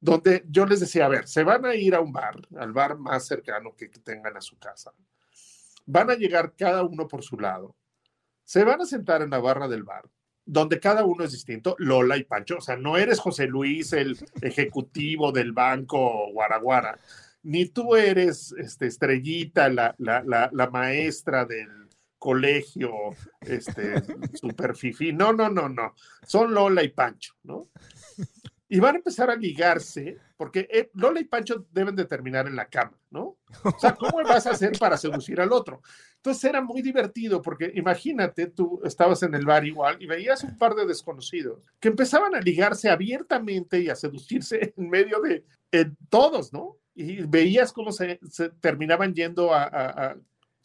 donde yo les decía, a ver, se van a ir a un bar, al bar más cercano que tengan a su casa, van a llegar cada uno por su lado, se van a sentar en la barra del bar, donde cada uno es distinto, Lola y Pancho, o sea, no eres José Luis, el ejecutivo del banco Guaraguara, ni tú eres este, Estrellita, la, la, la, la maestra del colegio, este, super fifí. No, no, no, no. Son Lola y Pancho, ¿no? Y van a empezar a ligarse, porque eh, Lola y Pancho deben de terminar en la cama, ¿no? O sea, ¿cómo vas a hacer para seducir al otro? Entonces era muy divertido, porque imagínate, tú estabas en el bar igual y veías un par de desconocidos que empezaban a ligarse abiertamente y a seducirse en medio de todos, ¿no? Y veías cómo se, terminaban yendo a-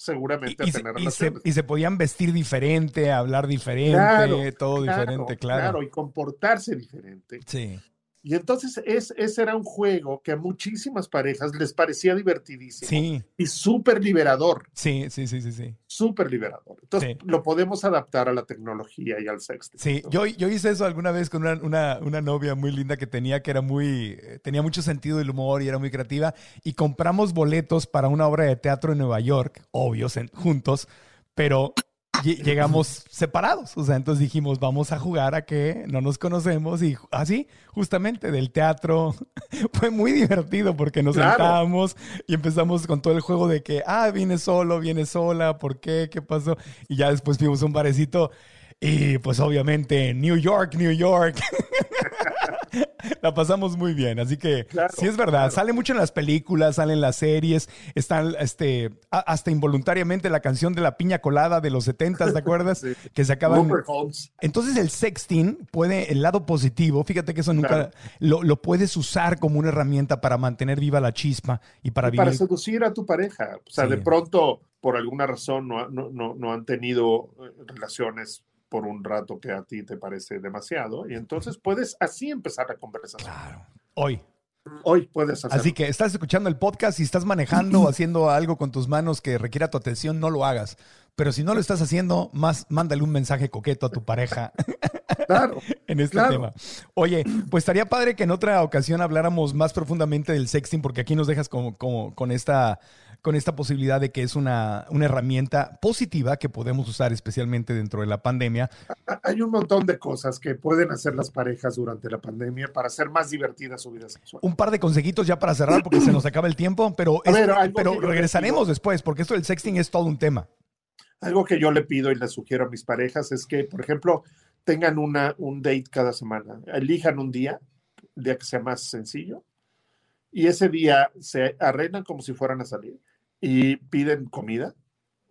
seguramente Y, a se, tener y se- y se podían vestir diferente, hablar diferente, Claro, todo diferente, claro. Claro, y comportarse diferente. Sí. Y entonces es, ese era un juego que a muchísimas parejas les parecía divertidísimo Sí, y súper liberador, sí, sí, sí, sí, sí. súper liberador. Entonces Sí. lo podemos adaptar a la tecnología y al sexting. Sí, yo, yo hice eso alguna vez con una, una, una novia muy linda que tenía, que era muy, eh, tenía mucho sentido del humor y era muy creativa, y compramos boletos para una obra de teatro en Nueva York, obvios, en- juntos, pero llegamos separados, o sea, entonces dijimos, vamos a jugar a que no nos conocemos, y así, justamente, del teatro, fue muy divertido porque nos Claro. sentábamos y empezamos con todo el juego de que, ah, viene solo, viene sola, ¿por qué? ¿Qué pasó? Y ya después fuimos a un barecito y pues obviamente New York, New York. La pasamos muy bien, así que Claro, sí es verdad, claro. sale mucho en las películas, salen en las series, están este hasta involuntariamente la canción de la piña colada de los 70, ¿te acuerdas? Sí. Que se acaban entonces el sexting puede, el lado positivo, fíjate que eso nunca Claro. lo, lo puedes usar como una herramienta para mantener viva la chispa y para Y vivir. para seducir a tu pareja. O sea, Sí. de pronto, por alguna razón, no, no, no, no han tenido eh, relaciones por un rato que a ti te parece demasiado. Y entonces puedes así empezar la conversación. Claro. Hoy. Hoy puedes hacerlo. Así que estás escuchando el podcast y estás manejando o haciendo algo con tus manos que requiera tu atención, no lo hagas. Pero si no lo estás haciendo, más mándale un mensaje coqueto a tu pareja Claro. en este Claro. tema. Oye, pues estaría padre que en otra ocasión habláramos más profundamente del sexting, porque aquí nos dejas como, como con esta con esta posibilidad de que es una, una herramienta positiva que podemos usar especialmente dentro de la pandemia. Hay un montón de cosas que pueden hacer las parejas durante la pandemia para hacer más divertida su vida sexual. Un par de consejitos ya para cerrar porque se nos acaba el tiempo, pero, es- ver, pero regresaremos después porque esto del sexting es todo un tema. Algo que yo le pido y le sugiero a mis parejas es que, por ejemplo, tengan una, un date cada semana. Elijan un día, el día que sea más sencillo, y ese día se arreglan como si fueran a salir y piden comida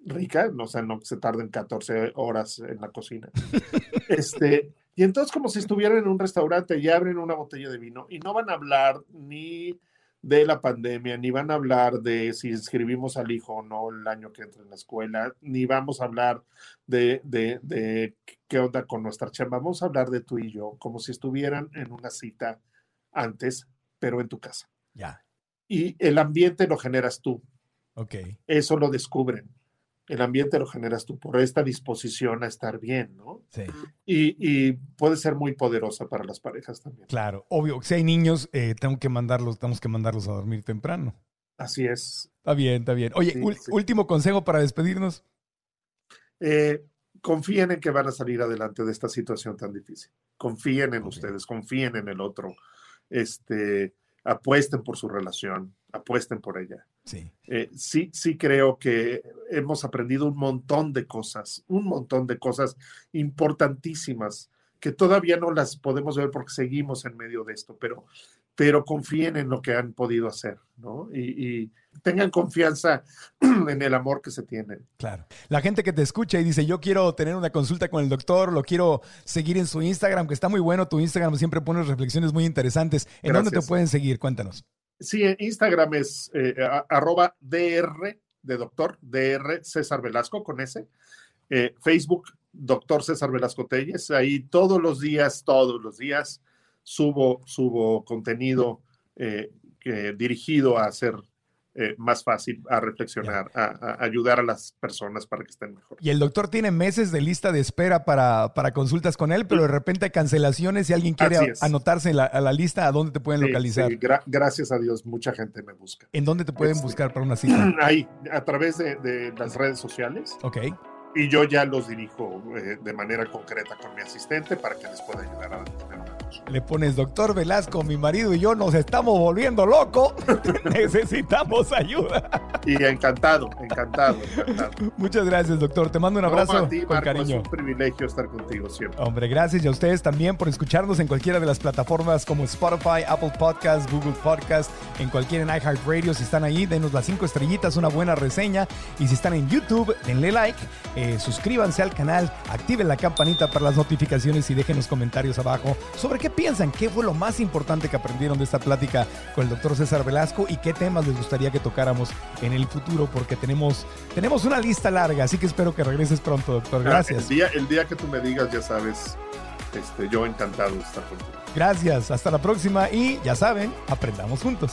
rica, no, o sea, no se tarden 14 horas en la cocina. Este, Y entonces como si estuvieran en un restaurante y abren una botella de vino y no van a hablar ni de la pandemia, ni van a hablar de si inscribimos al hijo o no el año que entra en la escuela, ni vamos a hablar de, de, de qué onda con nuestra chamba, vamos a hablar de tú y yo, como si estuvieran en una cita antes, pero en tu casa. Ya. Y el ambiente lo generas tú, Ok. eso lo descubren. El ambiente lo generas tú por esta disposición a estar bien, ¿no? Sí. Y, y puede ser muy poderosa para las parejas también. Claro. Obvio, si hay niños, eh, tengo que mandarlos, tenemos que mandarlos a dormir temprano. Así es. Está bien, está bien. Oye, Sí, ul- sí. último consejo para despedirnos. Eh, confíen en que van a salir adelante de esta situación tan difícil. Confíen en ustedes, confíen en el otro. Este, apuesten por su relación, apuesten por ella. Sí. Eh, sí, sí creo que hemos aprendido un montón de cosas, un montón de cosas importantísimas que todavía no las podemos ver porque seguimos en medio de esto, pero, pero confíen en lo que han podido hacer, ¿no? Y, y tengan confianza en el amor que se tienen. Claro. La gente que te escucha y dice, yo quiero tener una consulta con el doctor, lo quiero seguir en su Instagram, que está muy bueno tu Instagram, siempre pones reflexiones muy interesantes. ¿En dónde te pueden seguir? Cuéntanos. Sí, Instagram es eh, a- arroba DR de doctor, DR César Velasco con ese. Eh, Facebook, doctor César Velasco Telles. Ahí todos los días, todos los días subo, subo contenido eh, dirigido a hacer eh, más fácil, a reflexionar, a, a ayudar a las personas para que estén mejor. Y el doctor tiene meses de lista de espera para, para consultas con él, pero de repente hay cancelaciones. Si alguien quiere anotarse la- a la lista, ¿a dónde te pueden Sí, localizar? sí, gra- gracias a Dios, mucha gente me busca. ¿En dónde te pueden Este- buscar para una cita? Ahí, a través de, de las redes sociales. Ok. y yo ya los dirijo eh, de manera concreta con mi asistente para que les pueda ayudar a. Le pones, doctor Velasco, mi marido y yo nos estamos volviendo locos. Necesitamos ayuda. Y encantado, encantado, encantado. Muchas gracias, doctor. Te mando un No, abrazo a ti, con Marco, cariño. Es un privilegio estar contigo siempre. Hombre, gracias y a ustedes también por escucharnos en cualquiera de las plataformas como Spotify, Apple Podcasts, Google Podcasts, en cualquiera en iHeartRadio. Si están ahí, denos las cinco estrellitas, una buena reseña. Y si están en YouTube, denle like, eh, suscríbanse al canal, activen la campanita para las notificaciones y dejen los comentarios abajo sobre qué piensan, qué fue lo más importante que aprendieron de esta plática con el doctor César Velasco y qué temas les gustaría que tocáramos en el futuro, porque tenemos, tenemos una lista larga, así que espero que regreses pronto, doctor. Gracias. El día, el día que tú me digas, ya sabes, este, yo encantado de estar contigo. Gracias, hasta la próxima y ya saben, aprendamos juntos.